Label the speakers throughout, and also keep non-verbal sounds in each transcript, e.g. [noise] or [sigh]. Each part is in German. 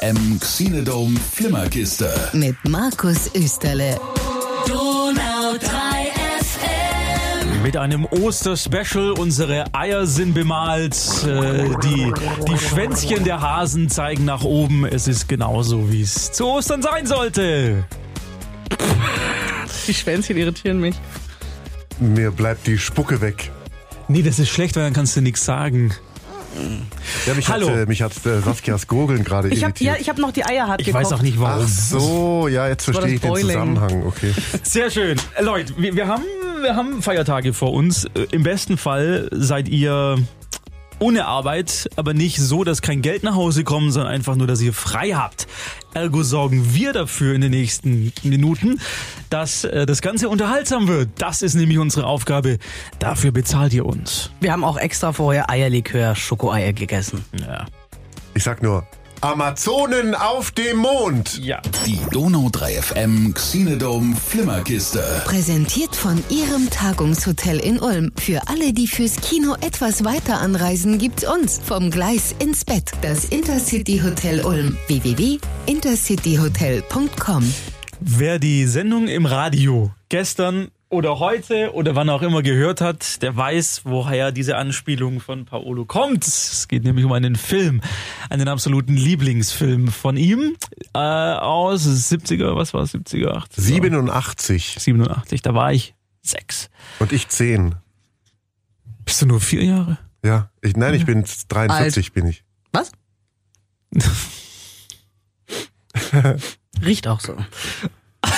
Speaker 1: FM Xenodome Flimmerkiste.
Speaker 2: Mit Markus Österle.
Speaker 3: Donau 3 FM.
Speaker 4: Mit einem Osterspecial. Unsere Eier sind bemalt. Äh, die, die Schwänzchen der Hasen zeigen nach oben. Es ist genauso, wie es zu Ostern sein sollte.
Speaker 5: Die Schwänzchen irritieren mich.
Speaker 6: Mir bleibt die Spucke weg.
Speaker 4: Nee, das ist schlecht, weil dann kannst du nichts sagen.
Speaker 6: Ja, mich
Speaker 4: Hallo.
Speaker 6: hat, äh, mich hat äh, Saskias Gurgeln gerade
Speaker 5: Ich hab,
Speaker 6: irritiert.
Speaker 5: ja, ich habe noch die Eier hart
Speaker 4: Ich
Speaker 5: gekocht.
Speaker 4: weiß auch nicht warum.
Speaker 6: Ach so, ja, jetzt verstehe ich den
Speaker 5: Boiling.
Speaker 6: Zusammenhang. Okay.
Speaker 4: Sehr schön. Äh, Leute, wir, wir, haben, wir haben Feiertage vor uns. Äh, Im besten Fall seid ihr ohne Arbeit, aber nicht so, dass kein Geld nach Hause kommt, sondern einfach nur, dass ihr frei habt. Ergo sorgen wir dafür in den nächsten Minuten, dass äh, das Ganze unterhaltsam wird. Das ist nämlich unsere Aufgabe. Dafür bezahlt ihr uns.
Speaker 5: Wir haben auch extra vorher Eierlikör, Schokoeier gegessen.
Speaker 4: Ja.
Speaker 6: Ich sag nur, Amazonen auf dem Mond.
Speaker 4: Ja.
Speaker 1: Die Donau 3 FM Xenodome Flimmerkiste.
Speaker 2: Präsentiert von Ihrem Tagungshotel in Ulm. Für alle, die fürs Kino etwas weiter anreisen, gibt's uns. Vom Gleis ins Bett. Das Intercity Hotel Ulm. www.intercityhotel.com.
Speaker 4: Wer die Sendung im Radio gestern oder heute oder wann auch immer gehört hat, der weiß, woher diese Anspielung von Paolo kommt. Es geht nämlich um einen Film, einen absoluten Lieblingsfilm von ihm äh, aus 70er, was war es, 70er, 80er?
Speaker 6: 87
Speaker 4: 87, da war ich sechs.
Speaker 6: und ich 10.
Speaker 4: Bist du nur vier Jahre?
Speaker 6: Ja, ich, nein, ich bin 43 bin ich.
Speaker 5: Was? [laughs] Riecht auch so.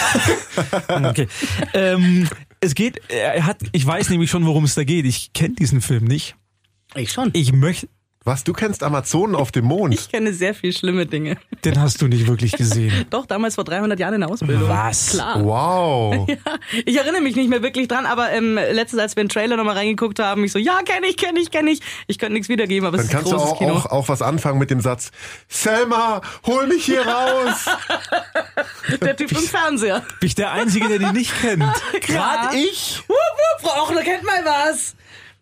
Speaker 5: [laughs]
Speaker 4: Okay. ähm, es geht, er hat, ich weiß nämlich schon, worum es da geht. Ich kenne diesen Film nicht.
Speaker 5: Ich schon.
Speaker 4: Ich möchte,
Speaker 6: Was, du kennst Amazonen auf dem Mond?
Speaker 5: Ich kenne sehr viel schlimme Dinge.
Speaker 4: den hast du nicht wirklich gesehen. [laughs]
Speaker 5: Doch, damals vor 300 Jahren in der Ausbildung.
Speaker 4: Was?
Speaker 5: Klar.
Speaker 6: Wow. [laughs]
Speaker 5: Ich erinnere mich nicht mehr wirklich dran, aber ähm, letztens, als wir den Trailer nochmal reingeguckt haben, ich so, ja, kenne ich, kenne ich, kenne ich. Ich könnte nichts wiedergeben, aber
Speaker 6: Dann
Speaker 5: es ist ein
Speaker 6: kannst du
Speaker 5: großes
Speaker 6: auch,
Speaker 5: Kino.
Speaker 6: auch, auch was anfangen mit dem Satz, Selma, hol mich hier raus. [laughs]
Speaker 5: Der Typ im Fernseher.
Speaker 4: Bin ich der Einzige, der die nicht kennt?
Speaker 5: Gerade
Speaker 6: ich?
Speaker 5: Wupp, wupp, Frau Ochner kennt mal was.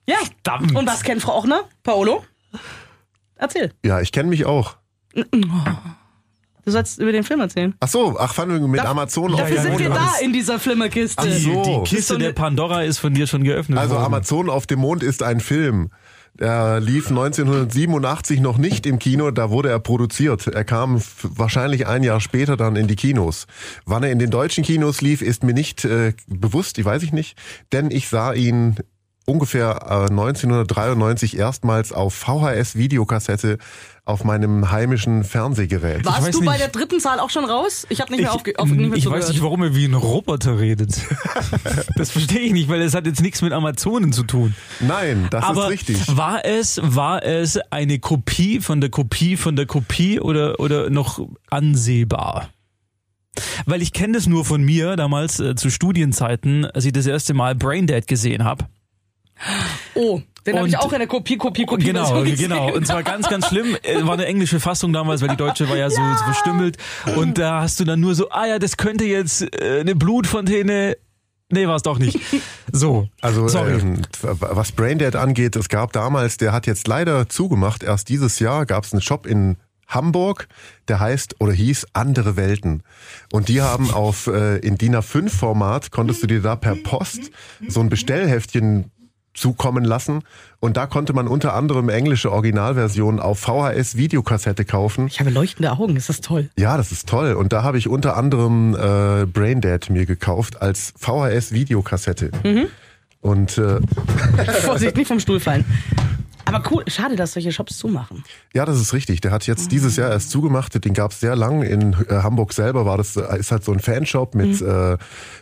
Speaker 5: Ja.
Speaker 4: Verdammt.
Speaker 5: Und was kennt Frau Ochner? Paolo? Erzähl.
Speaker 6: Ja, ich kenne mich auch.
Speaker 5: Du sollst über den Film erzählen.
Speaker 6: Ach so, ach, fand mit Amazonen auf
Speaker 5: Dafür
Speaker 6: dem
Speaker 5: sind
Speaker 6: Mond.
Speaker 5: wir da in dieser Flimmerkiste.
Speaker 6: Ach
Speaker 4: Die,
Speaker 6: so.
Speaker 4: die
Speaker 5: so
Speaker 4: Kiste der Pandora ist von dir schon geöffnet
Speaker 6: Also
Speaker 4: worden.
Speaker 6: Amazonen auf dem Mond ist ein Film. Er lief 1987 noch nicht im Kino, da wurde er produziert. Er kam wahrscheinlich ein Jahr später dann in die Kinos. Wann er in den deutschen Kinos lief, ist mir nicht äh, bewusst, ich weiß ich nicht, denn ich sah ihn ungefähr äh, 1993 erstmals auf VHS-Videokassette auf meinem heimischen Fernsehgerät.
Speaker 5: Warst du bei
Speaker 4: nicht.
Speaker 5: der dritten Zahl auch schon raus? Ich habe nicht mehr,
Speaker 4: ich,
Speaker 5: aufge auf,
Speaker 4: ich
Speaker 5: zugehört.
Speaker 4: weiß nicht, warum er wie ein Roboter redet. [laughs] das verstehe ich nicht, weil es hat jetzt nichts mit Amazonen zu tun.
Speaker 6: Nein, das
Speaker 4: Aber
Speaker 6: ist richtig.
Speaker 4: war es, war es eine Kopie von der Kopie von der Kopie oder, oder noch ansehbar? Weil ich kenne das nur von mir damals äh, zu Studienzeiten, als ich das erste Mal Braindead gesehen habe.
Speaker 5: Oh, den habe ich auch in der Kopie, Kopie, Kopie.
Speaker 4: Genau, genau. Und zwar ganz, ganz schlimm. Äh, War eine englische Fassung damals, weil die deutsche war ja, so so verstümmelt. Und da hast du dann nur so, ah ja, das könnte jetzt äh, eine Blutfontäne. Nee, war es doch nicht. So.
Speaker 6: Also
Speaker 4: Sorry.
Speaker 6: ähm, was Braindead angeht, es gab damals, der hat jetzt leider zugemacht, erst dieses Jahr gab es einen Shop in Hamburg, der heißt oder hieß Andere Welten. Und die haben auf äh, in DIN A5 Format konntest du dir da per Post so ein Bestellheftchen zukommen lassen und da konnte man unter anderem englische Originalversionen auf VHS Videokassette kaufen.
Speaker 5: Ich habe leuchtende Augen, ist das toll.
Speaker 6: Ja, das ist toll und da habe ich unter anderem äh, Braindead mir gekauft als VHS Videokassette. Und äh, [laughs]
Speaker 5: Vorsicht, nicht vom Stuhl fallen. Aber cool, schade, dass solche Shops zumachen.
Speaker 6: Ja, das ist richtig. Der hat jetzt dieses Jahr erst zugemacht. Den gab es sehr lang. In äh, Hamburg selber war das äh, ist halt so ein Fanshop mit äh,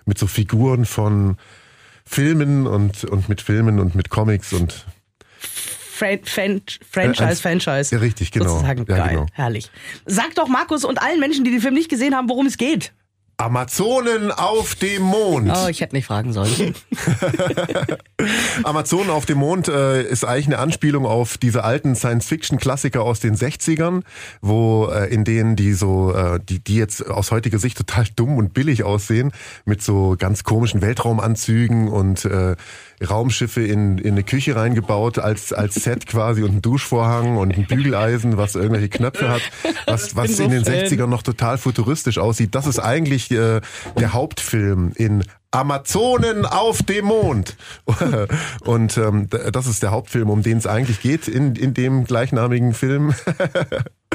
Speaker 6: mit so Figuren von Filmen und und mit Filmen und mit Comics und
Speaker 5: Fran Fan Franchise,
Speaker 6: Äh,
Speaker 5: Franchise.
Speaker 6: ja, richtig, genau.
Speaker 5: Sozusagen
Speaker 6: Ja,
Speaker 5: geil,
Speaker 6: genau.
Speaker 5: herrlich. Sag doch Markus und allen Menschen, die den Film nicht gesehen haben, worum es geht.
Speaker 6: Amazonen auf dem Mond.
Speaker 5: Oh, ich hätte nicht fragen sollen. [laughs]
Speaker 6: Amazonen auf dem Mond äh, ist eigentlich eine Anspielung auf diese alten Science-Fiction-Klassiker aus den 60ern, wo äh, in denen die so, äh, die, die jetzt aus heutiger Sicht total dumm und billig aussehen, mit so ganz komischen Weltraumanzügen und äh, Raumschiffe in, in eine Küche reingebaut als, als Set quasi und ein Duschvorhang und ein Bügeleisen, was irgendwelche Knöpfe hat, was, was in den
Speaker 5: Fan.
Speaker 6: 60ern noch total futuristisch aussieht. Das ist eigentlich äh, der Hauptfilm in Amazonen auf dem Mond. [laughs] Und ähm, das ist der Hauptfilm, um den es eigentlich geht in, in dem gleichnamigen Film. [laughs]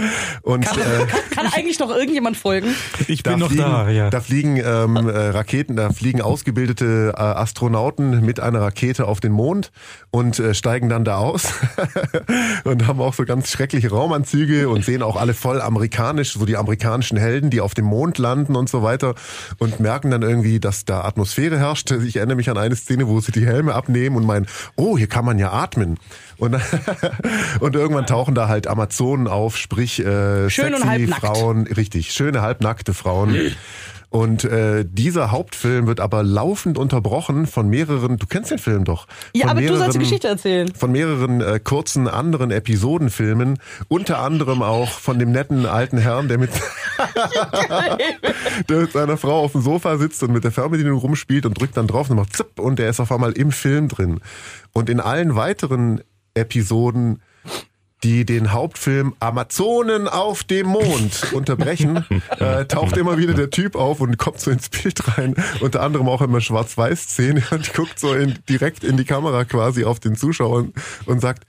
Speaker 6: Und
Speaker 5: Kann,
Speaker 6: äh,
Speaker 5: kann, kann eigentlich noch irgendjemand folgen?
Speaker 4: Ich bin noch
Speaker 6: fliegen,
Speaker 4: da, ja.
Speaker 6: da fliegen ähm, äh, Raketen, da fliegen ausgebildete äh, Astronauten mit einer Rakete auf den Mond und äh, steigen dann da aus [laughs] und haben auch so ganz schreckliche Raumanzüge und sehen auch alle voll amerikanisch, so die amerikanischen Helden, die auf dem Mond landen und so weiter und merken dann irgendwie, dass da Atmosphäre herrscht. Ich erinnere mich an eine Szene, wo sie die Helme abnehmen und meinen, oh, hier kann man ja atmen. Und, [laughs] und irgendwann tauchen da halt Amazonen auf, sprich äh,
Speaker 5: Schön
Speaker 6: sexy. Frauen, richtig, schöne halbnackte Frauen. Und äh, dieser Hauptfilm wird aber laufend unterbrochen von mehreren, du kennst den Film doch.
Speaker 5: Ja, aber du sollst die Geschichte erzählen.
Speaker 6: Von mehreren äh, kurzen anderen Episodenfilmen, unter anderem auch von dem netten alten Herrn, der mit, [laughs] der mit seiner Frau auf dem Sofa sitzt und mit der Fernbedienung rumspielt und drückt dann drauf und macht zipp und der ist auf einmal im Film drin. Und in allen weiteren Episoden die den Hauptfilm Amazonen auf dem Mond [laughs] unterbrechen, äh, taucht immer wieder der Typ auf und kommt so ins Bild rein. Unter anderem auch immer Schwarz-Weiß-Szene [laughs] und guckt so in, direkt in die Kamera quasi auf den Zuschauer und, und sagt,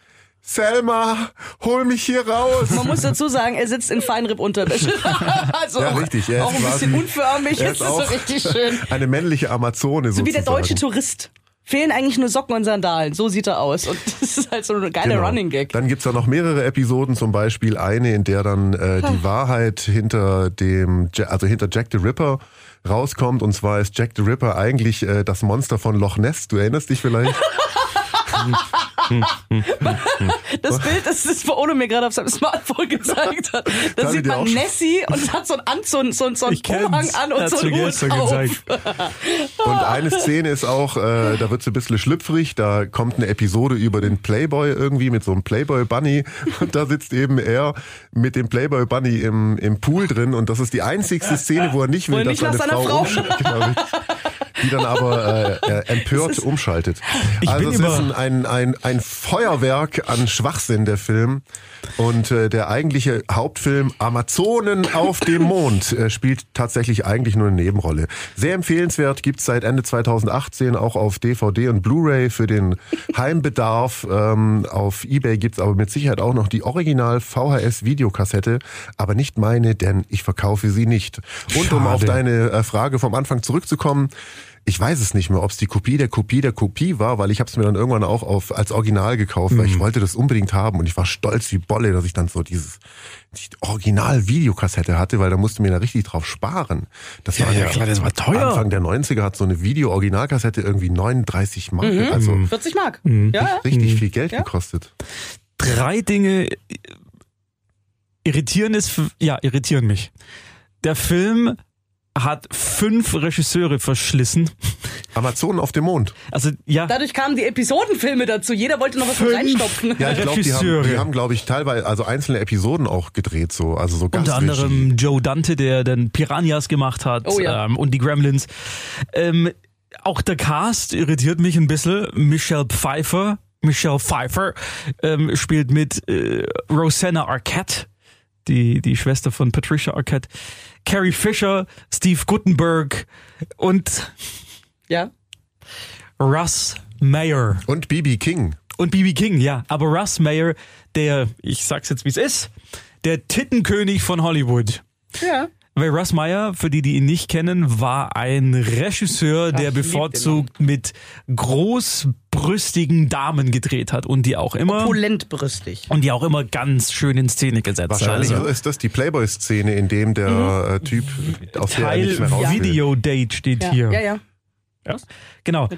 Speaker 6: Selma, hol mich hier raus.
Speaker 5: Man muss dazu sagen, er sitzt in Feinripp-Unterwäsche. [laughs] also
Speaker 6: Ja,
Speaker 5: auch,
Speaker 6: richtig. Er ist
Speaker 5: auch ein bisschen unförmig. Das
Speaker 6: ist
Speaker 5: ist so
Speaker 6: auch
Speaker 5: richtig schön.
Speaker 6: Eine männliche Amazone
Speaker 5: So wie der
Speaker 6: sozusagen.
Speaker 5: deutsche Tourist. Fehlen eigentlich nur Socken und Sandalen. So sieht er aus. Und [laughs] das ist halt so eine geile
Speaker 6: Genau.
Speaker 5: Running Gag.
Speaker 6: Dann gibt's ja noch mehrere Episoden, zum Beispiel eine, in der dann äh, die Wahrheit hinter dem, also hinter Jack the Ripper rauskommt. Und zwar ist Jack the Ripper eigentlich äh, das Monster von Loch Ness. Du erinnerst dich vielleicht? [laughs] [laughs]
Speaker 5: Das Bild, das ist, wo Ono mir gerade auf seinem Smartphone gezeigt hat. Da sieht man Nessie und es hat so einen Anzug, so, so einen
Speaker 4: Ich kenn's.
Speaker 5: Umhang an und so einen Hut auf.
Speaker 6: Und eine Szene ist auch, äh, da wird sie ein bisschen schlüpfrig, da kommt eine Episode über den Playboy irgendwie mit so einem Playboy Bunny und da sitzt eben er mit dem Playboy Bunny im, im Pool drin und das ist die einzigste Szene, wo er nicht will, dass seine Frau,
Speaker 5: Frau
Speaker 6: umschaltet. [laughs] Genau. Die dann aber äh, äh, empört umschaltet.
Speaker 4: Ich
Speaker 6: also es ist ein, ein, ein, Feuerwerk an Schwachsinn, der Film. Und äh, der eigentliche Hauptfilm Amazonen auf dem Mond äh, spielt tatsächlich eigentlich nur eine Nebenrolle. Sehr empfehlenswert, gibt's seit Ende 2018 auch auf DVD und Blu-ray für den Heimbedarf. Ähm, auf Ebay gibt's aber mit Sicherheit auch noch die Original VHS-Videokassette, aber nicht meine, denn ich verkaufe sie nicht. Und um
Speaker 4: Schade.
Speaker 6: auf deine äh, Frage vom Anfang zurückzukommen, ich weiß es nicht mehr, ob es die Kopie der Kopie der Kopie war, weil ich habe es mir dann irgendwann auch auf als Original gekauft, weil ich wollte das unbedingt haben und ich war stolz wie Bolle, dass ich dann so dieses die Original-Videokassette hatte, weil da musste mir da richtig drauf sparen. Das war
Speaker 4: ja, klar, das war teuer.
Speaker 6: Anfang der 90er hat so eine Video-Originalkassette irgendwie 39 Mark,
Speaker 5: Mhm.
Speaker 6: also
Speaker 5: 40 Mark.
Speaker 6: Mhm.
Speaker 5: Ja, ja.
Speaker 6: richtig viel Geld
Speaker 5: Ja.
Speaker 6: gekostet.
Speaker 4: Drei Dinge irritieren ist, ja, irritieren mich. Der Film hat fünf Regisseure verschlissen.
Speaker 6: Amazonen auf dem Mond.
Speaker 4: Also ja,
Speaker 5: Dadurch kamen die Episodenfilme dazu. Jeder wollte noch was
Speaker 4: Fünf.
Speaker 5: reinstopfen.
Speaker 6: Ja, ich glaube, die haben,
Speaker 4: Regisseure.
Speaker 6: die haben glaube ich, teilweise, also einzelne Episoden auch gedreht, so, also so
Speaker 4: unter anderem Joe Dante, der dann Piranhas gemacht hat
Speaker 5: Oh ja.
Speaker 4: ähm, und die Gremlins. Ähm, auch der Cast irritiert mich ein bisschen. Michelle Pfeiffer, Michelle Pfeiffer ähm, spielt mit äh, Rosanna Arquette, die, die Schwester von Patricia Arquette, Carrie Fisher, Steve Guttenberg und
Speaker 5: Ja.
Speaker 4: Russ Mayer.
Speaker 6: Und BB King.
Speaker 4: Und BB King, ja. Aber Russ Mayer, der, ich sag's jetzt wie es ist, der Tittenkönig von Hollywood.
Speaker 5: Ja.
Speaker 4: Weil Russ Meyer, für die, die ihn nicht kennen, war ein Regisseur, der bevorzugt mit großbrüstigen Damen gedreht hat und die auch immer
Speaker 5: Opulentbrüstig.
Speaker 4: und die auch immer ganz schön in Szene gesetzt.
Speaker 6: Wahrscheinlich
Speaker 4: also,
Speaker 6: ist das die Playboy-Szene, in dem der äh, Typ aus der er
Speaker 4: Teil
Speaker 6: nicht mehr raus.
Speaker 4: Video Date steht
Speaker 5: Ja,
Speaker 4: hier.
Speaker 5: ja, ja.
Speaker 4: Ja. Genau.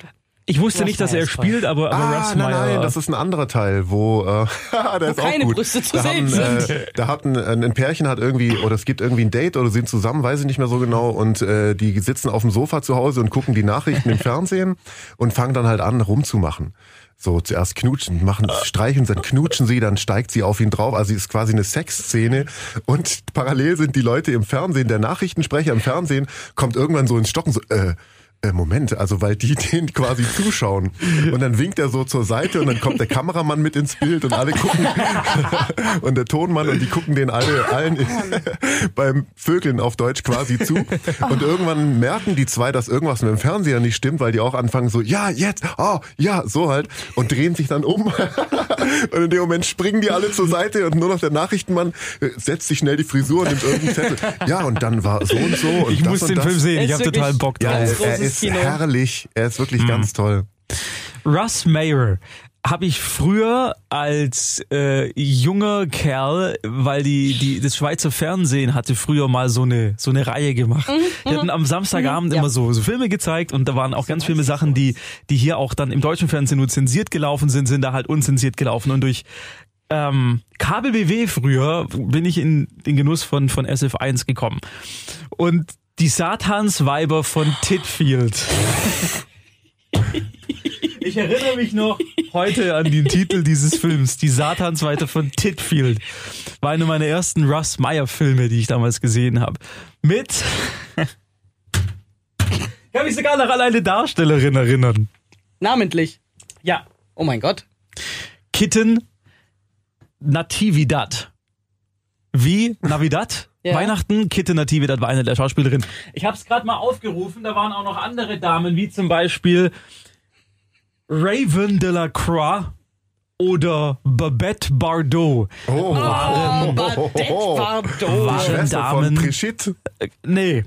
Speaker 4: Ich wusste
Speaker 5: Russ
Speaker 4: nicht, dass er spielt, aber, aber
Speaker 6: Ah,
Speaker 4: Russ
Speaker 6: nein,
Speaker 4: Meyer.
Speaker 6: nein, das ist ein anderer Teil, wo äh, [laughs] der ist auch
Speaker 5: keine
Speaker 6: gut.
Speaker 5: Brüste zu
Speaker 6: da
Speaker 5: sehen
Speaker 6: haben,
Speaker 5: sind.
Speaker 6: Äh, da hat ein, ein Pärchen hat irgendwie oder es gibt irgendwie ein Date oder sind zusammen, weiß ich nicht mehr so genau und äh, die sitzen auf dem Sofa zu Hause und gucken die Nachrichten im Fernsehen und fangen dann halt an rumzumachen. So zuerst knutschen, machen, streichen, dann knutschen sie, dann steigt sie auf ihn drauf. Also es ist quasi eine Sexszene und parallel sind die Leute im Fernsehen, der Nachrichtensprecher im Fernsehen kommt irgendwann so ins Stocken, so, äh, äh, Moment, also weil die [laughs] den quasi zuschauen. Und dann winkt er so zur Seite und dann kommt der Kameramann mit ins Bild und alle gucken [laughs] und der Tonmann und die gucken den alle allen [laughs] beim Vögeln auf Deutsch quasi zu. Und irgendwann merken die zwei, dass irgendwas mit dem Fernseher nicht stimmt, weil die auch anfangen so, ja, jetzt, oh, ja, so halt und drehen sich dann um. Und in dem Moment springen die alle zur Seite und nur noch der Nachrichtenmann äh, setzt sich schnell die Frisur und nimmt irgendeinen Zettel. Ja, und dann war so und so und
Speaker 4: ich
Speaker 6: das
Speaker 4: muss
Speaker 6: und
Speaker 4: den
Speaker 6: das.
Speaker 4: Film sehen, ich habe total Bock
Speaker 6: Ja,
Speaker 4: drauf.
Speaker 6: Er, er
Speaker 5: großes
Speaker 6: ist
Speaker 5: Kino.
Speaker 6: herrlich. Er ist wirklich ganz toll.
Speaker 4: Russ Mayer habe ich früher als äh, junger Kerl, weil die, die das Schweizer Fernsehen hatte früher mal so eine so eine Reihe gemacht. Die hatten am Samstagabend
Speaker 5: ja.
Speaker 4: immer so, so Filme gezeigt und da waren auch ganz viele Sachen, die die hier auch dann im deutschen Fernsehen nur zensiert gelaufen sind, sind da halt unzensiert gelaufen und durch ähm, KBBW früher bin ich in den Genuss von von SF1 gekommen und die Satansweiber von Titfield. Ich erinnere mich noch heute an den Titel dieses Films, Die Satansweite von Titfield. War einer meiner ersten Russ Meyer Filme, die ich damals gesehen habe. Mit, ich kann mich sogar noch an eine Darstellerin erinnern.
Speaker 5: Namentlich.
Speaker 4: Ja.
Speaker 5: Oh mein Gott.
Speaker 4: Kitten Natividad. Wie Navidad?
Speaker 5: Ja.
Speaker 4: Weihnachten, Kitten Natividad war eine der Schauspielerinnen. Ich habe es gerade mal aufgerufen, da waren auch noch andere Damen, wie zum Beispiel Raven de la Croix oder Babette Bardot.
Speaker 6: Oh,
Speaker 5: Oh, Badette Bardot.
Speaker 4: Waren Damen.
Speaker 6: von Brigitte.
Speaker 4: Nee,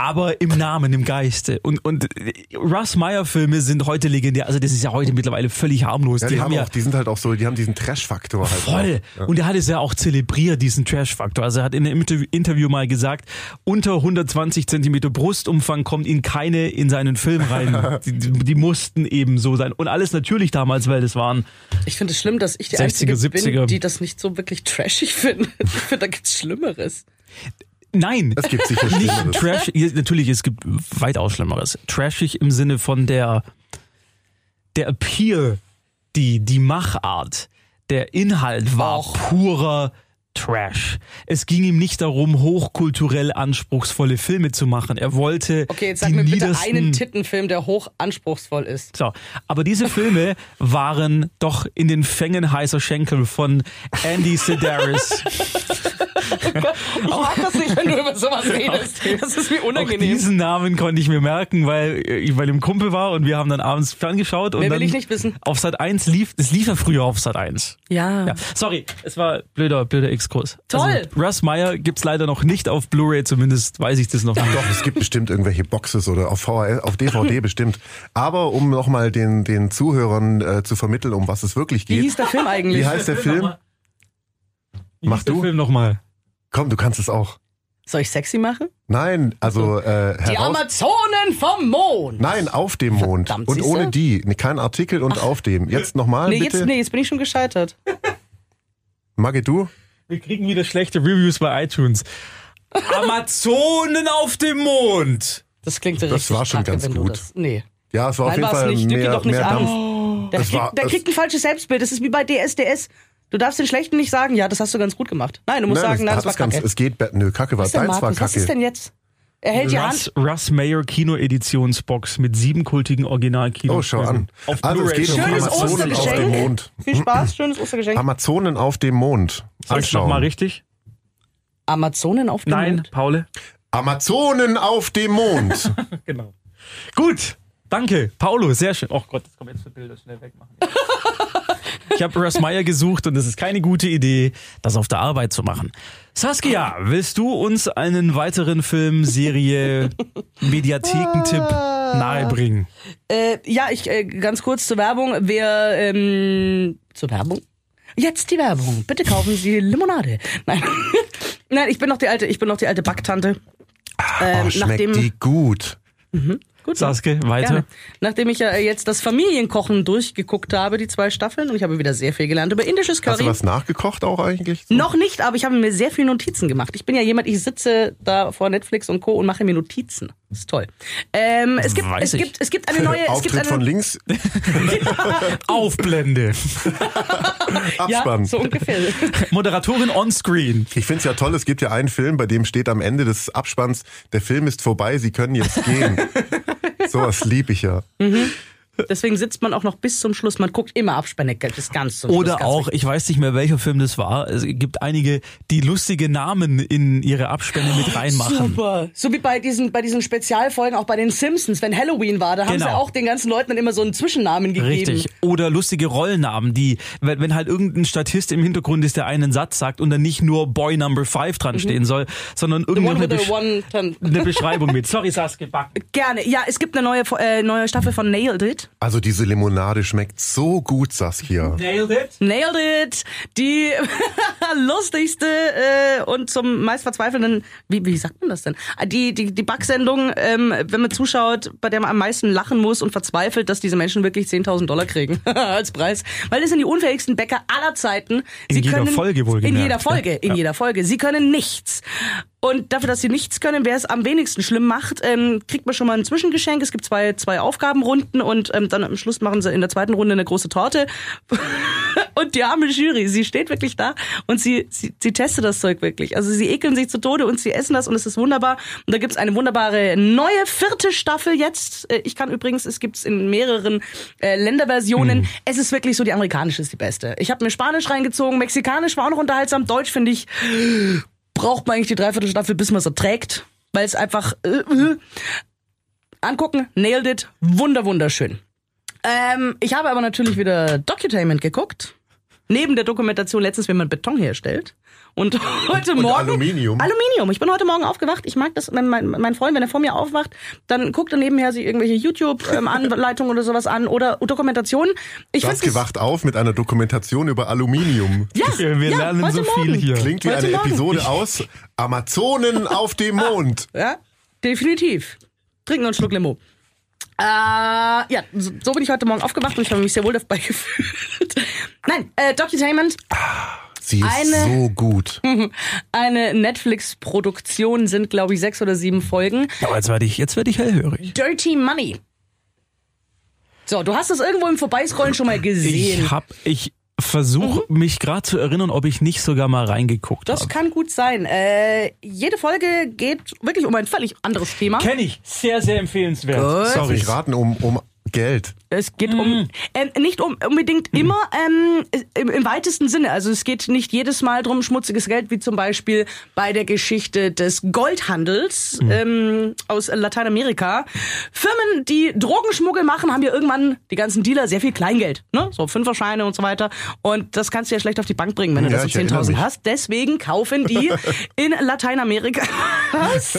Speaker 4: aber im Namen, im Geiste. Und, und Russ Meyer Filme sind heute legendär. Also das ist ja heute mittlerweile völlig harmlos.
Speaker 6: Ja, die,
Speaker 4: die,
Speaker 6: haben
Speaker 4: ja
Speaker 6: auch, die sind halt auch so, die haben diesen Trash-Faktor halt.
Speaker 4: Voll.
Speaker 6: Auch. Ja.
Speaker 4: Und er hat es ja auch zelebriert, diesen Trash-Faktor. Also er hat in einem Interview- Interview mal gesagt, unter 120 Zentimeter Brustumfang kommt ihn keine in seinen Film rein. [laughs] die, die mussten eben so sein. Und alles natürlich damals, weil das waren
Speaker 5: Ich finde es schlimm, dass ich die
Speaker 4: 60er,
Speaker 5: Einzige
Speaker 4: 70er.
Speaker 5: bin, die das nicht so wirklich trashig [laughs] findet. Ich finde, da gibt's Schlimmeres.
Speaker 4: Nein.
Speaker 6: Es gibt sicher
Speaker 4: nicht
Speaker 6: Schlimmeres.
Speaker 4: trash. ja, Natürlich, es gibt weitaus Schlimmeres. Trashig im Sinne von der, der Appeal, die, die Machart, der Inhalt war
Speaker 5: Och.
Speaker 4: purer Trash. Es ging ihm nicht darum, hochkulturell anspruchsvolle Filme zu machen. Er wollte
Speaker 5: Okay, jetzt sag mir bitte einen Tittenfilm, der hoch anspruchsvoll ist.
Speaker 4: so, aber diese Filme waren doch in den Fängen heißer Schenkel von Andy Sedaris. [laughs]
Speaker 5: Ich mag das nicht, wenn du über sowas redest. Das ist mir
Speaker 4: Auch
Speaker 5: unangenehm.
Speaker 4: diesen Namen konnte ich mir merken, weil ich bei dem Kumpel war und wir haben dann abends ferngeschaut und
Speaker 5: Mehr will
Speaker 4: dann
Speaker 5: ich nicht wissen.
Speaker 4: auf Sat 1 lief, es lief ja früher auf Sat 1.
Speaker 5: Ja.
Speaker 4: Ja, sorry, es war blöder, blöder Exkurs.
Speaker 5: Toll.
Speaker 4: Also, Russ Meyer gibt's leider noch nicht auf Blu-ray, zumindest weiß ich das noch nicht.
Speaker 6: Doch, es gibt bestimmt irgendwelche Boxes oder auf VHS, auf DVD [laughs] bestimmt. Aber um nochmal den, den Zuhörern äh, zu vermitteln, um was es wirklich
Speaker 5: Wie
Speaker 6: geht.
Speaker 5: hieß der Film eigentlich?
Speaker 6: Wie heißt der Film?
Speaker 4: Wie
Speaker 6: Mach du?
Speaker 4: Film nochmal.
Speaker 6: Komm, du kannst es auch.
Speaker 5: Soll ich sexy machen?
Speaker 6: Nein, also äh,
Speaker 5: Die. Amazonen vom Mond.
Speaker 6: Nein, auf dem Mond.
Speaker 5: Verdammt,
Speaker 6: und
Speaker 5: siehste?
Speaker 6: ohne die. Nee, Kein Artikel und auf dem. Jetzt nochmal
Speaker 5: Nee,
Speaker 6: bitte.
Speaker 5: jetzt, nee, jetzt bin ich schon gescheitert. [laughs]
Speaker 6: Magge, du?
Speaker 4: Wir kriegen wieder schlechte Reviews bei iTunes. Amazonen auf dem Mond!
Speaker 5: Das klingt
Speaker 6: Das
Speaker 5: richtig
Speaker 6: war schon
Speaker 5: kacke,
Speaker 6: ganz
Speaker 5: wenn du
Speaker 6: gut.
Speaker 5: Das, nee.
Speaker 6: Ja, es war auf
Speaker 5: Nein,
Speaker 6: jeden
Speaker 5: war's
Speaker 6: Fall
Speaker 5: nicht. Lüg ihn
Speaker 6: mehr,
Speaker 5: doch nicht
Speaker 6: mehr
Speaker 5: an.
Speaker 6: Dampf.
Speaker 5: Der,
Speaker 6: Das
Speaker 5: kriegt,
Speaker 6: war-
Speaker 5: der
Speaker 6: das-
Speaker 5: kriegt ein falsches Selbstbild. Das ist wie bei DSDS. Du darfst den Schlechten nicht sagen, ja, das hast du ganz gut gemacht. Nein, du musst sagen, nein,
Speaker 6: das
Speaker 5: das war
Speaker 6: ganz,
Speaker 5: kacke.
Speaker 6: es geht, nö, Kacke war, deins war
Speaker 5: Markus, was
Speaker 6: Kacke.
Speaker 5: ist denn jetzt? Er hält die
Speaker 4: Russ,
Speaker 5: Hand.
Speaker 4: Russ Mayer Kino-Editionsbox mit sieben kultigen original kino
Speaker 6: Oh, schau an.
Speaker 4: Auf
Speaker 6: Also, es geht um
Speaker 5: Schönes
Speaker 6: Amazonen auf dem
Speaker 5: Ostergeschenk.
Speaker 6: Mond.
Speaker 5: Viel Spaß, schönes Ostergeschenk.
Speaker 6: Amazonen auf dem Mond.
Speaker 4: Sag's nochmal richtig?
Speaker 5: Amazonen auf dem
Speaker 4: Nein,
Speaker 5: Mond.
Speaker 4: Paule?
Speaker 6: Amazonen auf dem Mond. [laughs]
Speaker 4: Genau. Gut, danke. Paulo, sehr schön. Oh Gott, das kommt jetzt für Bilder schnell wegmachen. [laughs] Ich habe Russ Meyer gesucht und es ist keine gute Idee, das auf der Arbeit zu machen. Saskia, willst du uns einen weiteren Film, Serie, Mediathekentipp nahebringen?
Speaker 5: Äh, ja, ich äh, ganz kurz zur Werbung. Wer ähm, zur Werbung? Jetzt die Werbung. Bitte kaufen Sie Limonade. [laughs] Nein, nein, ich bin noch die alte, ich bin noch die alte Backtante. Ähm,
Speaker 6: Oh, schmeckt
Speaker 5: nachdem,
Speaker 6: die gut.
Speaker 5: Gut,
Speaker 4: Saske, weiter.
Speaker 5: Gerne. Nachdem ich ja jetzt das Familienkochen durchgeguckt habe, die zwei Staffeln, und ich habe wieder sehr viel gelernt über indisches
Speaker 6: Hast
Speaker 5: Curry.
Speaker 6: du was nachgekocht auch eigentlich?
Speaker 5: Noch nicht, aber ich habe mir sehr viele Notizen gemacht. Ich bin ja jemand, ich sitze da vor Netflix und Co. und mache mir Notizen. Das ist toll. Ähm, es, gibt,
Speaker 4: Weiß
Speaker 5: es,
Speaker 4: ich.
Speaker 5: gibt, es gibt eine neue. es gibt
Speaker 6: Auftritt
Speaker 5: eine,
Speaker 6: von links, [laughs]
Speaker 4: Aufblende.
Speaker 5: ja,
Speaker 6: Abspann.
Speaker 5: so ungefähr.
Speaker 4: Moderatorin on screen.
Speaker 6: Ich finde es ja toll, es gibt ja einen Film, bei dem steht am Ende des Abspanns, der Film ist vorbei, Sie können jetzt gehen. [laughs] Sowas lieb ich ja.
Speaker 5: Deswegen sitzt man auch noch bis zum Schluss. Man guckt immer Abspanne, das ist ganz zum Schluss.
Speaker 4: Oder auch,
Speaker 5: wichtig.
Speaker 4: ich weiß nicht mehr, welcher Film das war. Es gibt einige, die lustige Namen in ihre Abspende mit reinmachen.
Speaker 5: Super. So wie bei diesen, bei diesen Spezialfolgen, auch bei den Simpsons, wenn Halloween war, da haben
Speaker 4: Genau.
Speaker 5: sie auch den ganzen Leuten dann immer so einen Zwischennamen gegeben.
Speaker 4: Richtig. Oder lustige Rollnamen, die, wenn, wenn halt irgendein Statist im Hintergrund ist, der einen Satz sagt und dann nicht nur Boy Number Five dran stehen soll, sondern
Speaker 5: Mhm.
Speaker 4: Irgendeine Besch eine Beschreibung mit. Sorry, Saskia.
Speaker 5: Gerne. Ja, es gibt eine neue, äh, neue Staffel von Nailed It.
Speaker 6: Also diese Limonade schmeckt so gut, Saskia.
Speaker 4: Nailed it.
Speaker 5: Nailed It. Die [laughs] lustigste äh, und zum meist verzweifelnden, wie, wie sagt man das denn? Die, die, die Backsendung, ähm, wenn man zuschaut, bei der man am meisten lachen muss und verzweifelt, dass diese Menschen wirklich 10.000 Dollar kriegen [laughs] als Preis. Weil das sind die unfähigsten Bäcker aller Zeiten.
Speaker 4: In
Speaker 5: Sie
Speaker 4: jeder
Speaker 5: können,
Speaker 4: Folge wohlgemerkt,
Speaker 5: In jeder
Speaker 4: ja.
Speaker 5: Folge, in
Speaker 4: Ja.
Speaker 5: jeder Folge. Sie können nichts. Und dafür, dass sie nichts können, wer es am wenigsten schlimm macht, ähm, kriegt man schon mal ein Zwischengeschenk. Es gibt zwei, zwei Aufgabenrunden und ähm, dann am Schluss machen sie in der zweiten Runde eine große Torte. [laughs] und die arme Jury, sie steht wirklich da und sie, sie, sie testet das Zeug wirklich. Also sie ekeln sich zu Tode und sie essen das und es ist wunderbar. Und da gibt's eine wunderbare neue vierte Staffel jetzt. Äh, Ich kann übrigens, es gibt's in mehreren äh, Länderversionen. Es ist wirklich so, die amerikanische ist die beste. Ich habe mir Spanisch reingezogen, Mexikanisch war auch noch unterhaltsam, Deutsch finde ich braucht man eigentlich die Dreiviertelstaffel, bis man es erträgt, weil es einfach äh, äh. angucken, nailed it, wunder wunderschön. Ähm, ich habe aber natürlich wieder Docutainment geguckt. Neben der Dokumentation letztens, wie man Beton herstellt. Und [laughs] heute
Speaker 6: Und
Speaker 5: Morgen.
Speaker 6: Aluminium.
Speaker 5: Aluminium. Ich bin heute Morgen aufgewacht. Ich mag das, wenn mein, mein Freund, wenn er vor mir aufwacht, dann guckt er nebenher sich irgendwelche YouTube-Anleitungen [laughs] oder sowas an oder Dokumentationen. Ich find's
Speaker 6: Saskia wacht auf mit einer Dokumentation über Aluminium.
Speaker 5: ja,
Speaker 4: Wir, wir
Speaker 5: ja,
Speaker 4: lernen
Speaker 5: heute
Speaker 4: so viel
Speaker 5: Morgen.
Speaker 4: hier.
Speaker 6: Klingt wie
Speaker 5: Heute
Speaker 6: eine
Speaker 5: Morgen.
Speaker 6: Episode aus Amazonen auf dem [laughs] Mond.
Speaker 5: Ja, definitiv. Trinken einen Schluck Limo. Äh, ja, so, bin ich heute Morgen aufgewacht und ich habe mich sehr wohl dabei gefühlt. Nein, äh, Docutainment,
Speaker 6: Sie ist
Speaker 5: Eine-
Speaker 6: so gut. [laughs]
Speaker 5: eine Netflix-Produktion, sind glaube ich sechs oder sieben Folgen.
Speaker 4: Aber jetzt werde ich, jetzt werde ich hellhörig.
Speaker 5: Dirty Money. So, du hast das irgendwo im Vorbeiscrollen schon mal gesehen.
Speaker 4: Ich hab, ich versuche mich gerade zu erinnern, ob ich nicht sogar mal reingeguckt
Speaker 5: das
Speaker 4: habe.
Speaker 5: kann gut sein. Äh, jede Folge geht wirklich um ein völlig anderes Thema.
Speaker 4: Kenne ich. Sehr, sehr empfehlenswert.
Speaker 5: Gut.
Speaker 4: Sorry.
Speaker 6: Ich raten um, um Geld.
Speaker 5: Es geht um ähm, nicht um unbedingt immer ähm, im, im weitesten Sinne. Also es geht nicht jedes Mal drum schmutziges Geld, wie zum Beispiel bei der Geschichte des Goldhandels ähm, aus Lateinamerika. Firmen, die Drogenschmuggel machen, haben ja irgendwann die ganzen Dealer sehr viel Kleingeld, ne? so Fünferscheine und so weiter. Und das kannst du ja schlecht auf die Bank bringen, wenn du
Speaker 6: Ja,
Speaker 5: das so
Speaker 6: erinnere
Speaker 5: 10.000
Speaker 6: mich.
Speaker 5: hast. Deswegen kaufen die [laughs] in Lateinamerika [laughs]
Speaker 6: Witz.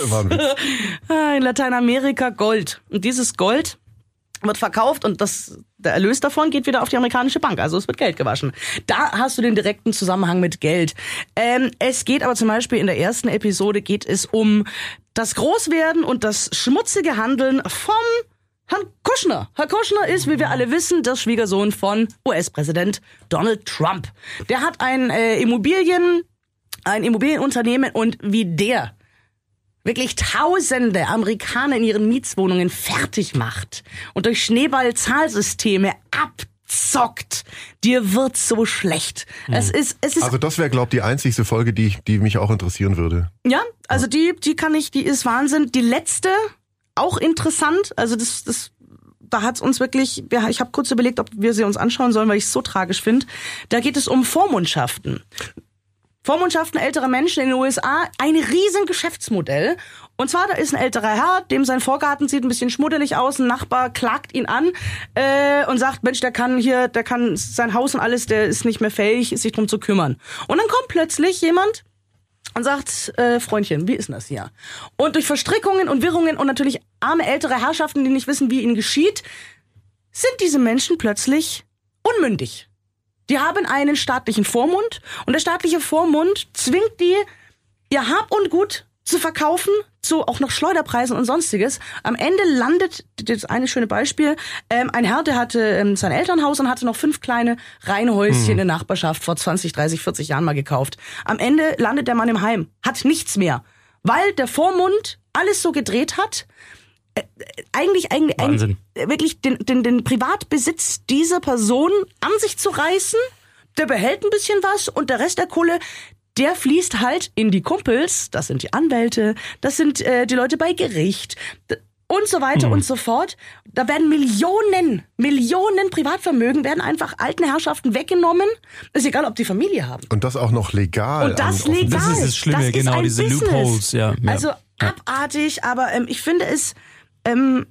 Speaker 5: Ah, in Lateinamerika Gold. Und dieses Gold wird verkauft und das, der Erlös davon geht wieder auf die amerikanische Bank. Also es wird Geld gewaschen. Da hast du den direkten Zusammenhang mit Geld. Ähm, es geht aber zum Beispiel in der ersten Episode geht es um das Großwerden und das schmutzige Handeln vom Herrn Kushner. Herr Kushner ist, wie wir alle wissen, der Schwiegersohn von US-Präsident Donald Trump. Der hat ein äh, Immobilien, ein Immobilienunternehmen und wie der wirklich tausende Amerikaner in ihren Mietswohnungen fertig macht und durch Schneeball-Zahlsysteme abzockt. Dir wird so schlecht. Es ist, es ist,
Speaker 6: Also das wäre, glaube ich, die einzigste Folge, die, die mich auch interessieren würde.
Speaker 5: ja, also die, die kann ich, die ist Wahnsinn. Die letzte, auch interessant, also das, das, da hat's uns wirklich, wir- ich habe kurz überlegt, ob wir sie uns anschauen sollen, weil ich es so tragisch finde. Da geht es um Vormundschaften. Vormundschaften älterer Menschen in den USA, ein riesen Geschäftsmodell. Und zwar, da ist ein älterer Herr, dem sein Vorgarten sieht ein bisschen schmuddelig aus, ein Nachbar klagt ihn an äh, und sagt, Mensch, der kann hier, der kann sein Haus und alles, der ist nicht mehr fähig, sich drum zu kümmern. Und dann kommt plötzlich jemand und sagt, äh, Freundchen, wie ist denn das hier? Und durch Verstrickungen und Wirrungen und natürlich arme ältere Herrschaften, die nicht wissen, wie ihnen geschieht, sind diese Menschen plötzlich unmündig. Die haben einen staatlichen Vormund und der staatliche Vormund zwingt die, ihr Hab und Gut zu verkaufen, zu auch noch Schleuderpreisen und sonstiges. Am Ende landet, das eine schöne Beispiel, ähm, ein Herr, der hatte ähm, sein Elternhaus und hatte noch fünf kleine Reihenhäuschen in der Nachbarschaft vor 20, 30, 40 Jahren mal gekauft. Am Ende landet der Mann im Heim, hat nichts mehr, weil der Vormund alles so gedreht hat, eigentlich, eigentlich,
Speaker 4: Wahnsinn.
Speaker 5: eigentlich wirklich den, den, den Privatbesitz dieser Person an sich zu reißen. Der behält ein bisschen was und der Rest der Kohle, der fließt halt in die Kumpels, das sind die Anwälte, das sind äh, die Leute bei Gericht und so weiter
Speaker 4: Mhm.
Speaker 5: und so fort. Da werden Millionen, Millionen Privatvermögen werden einfach alten Herrschaften weggenommen. Ist egal, ob die Familie haben.
Speaker 6: Und das auch noch legal.
Speaker 5: Und das legal.
Speaker 4: Das ist das Schlimme, genau,
Speaker 5: ein
Speaker 4: diese
Speaker 5: Business.
Speaker 4: Loopholes, ja, ja.
Speaker 5: Also abartig, aber ähm, ich finde es ähm,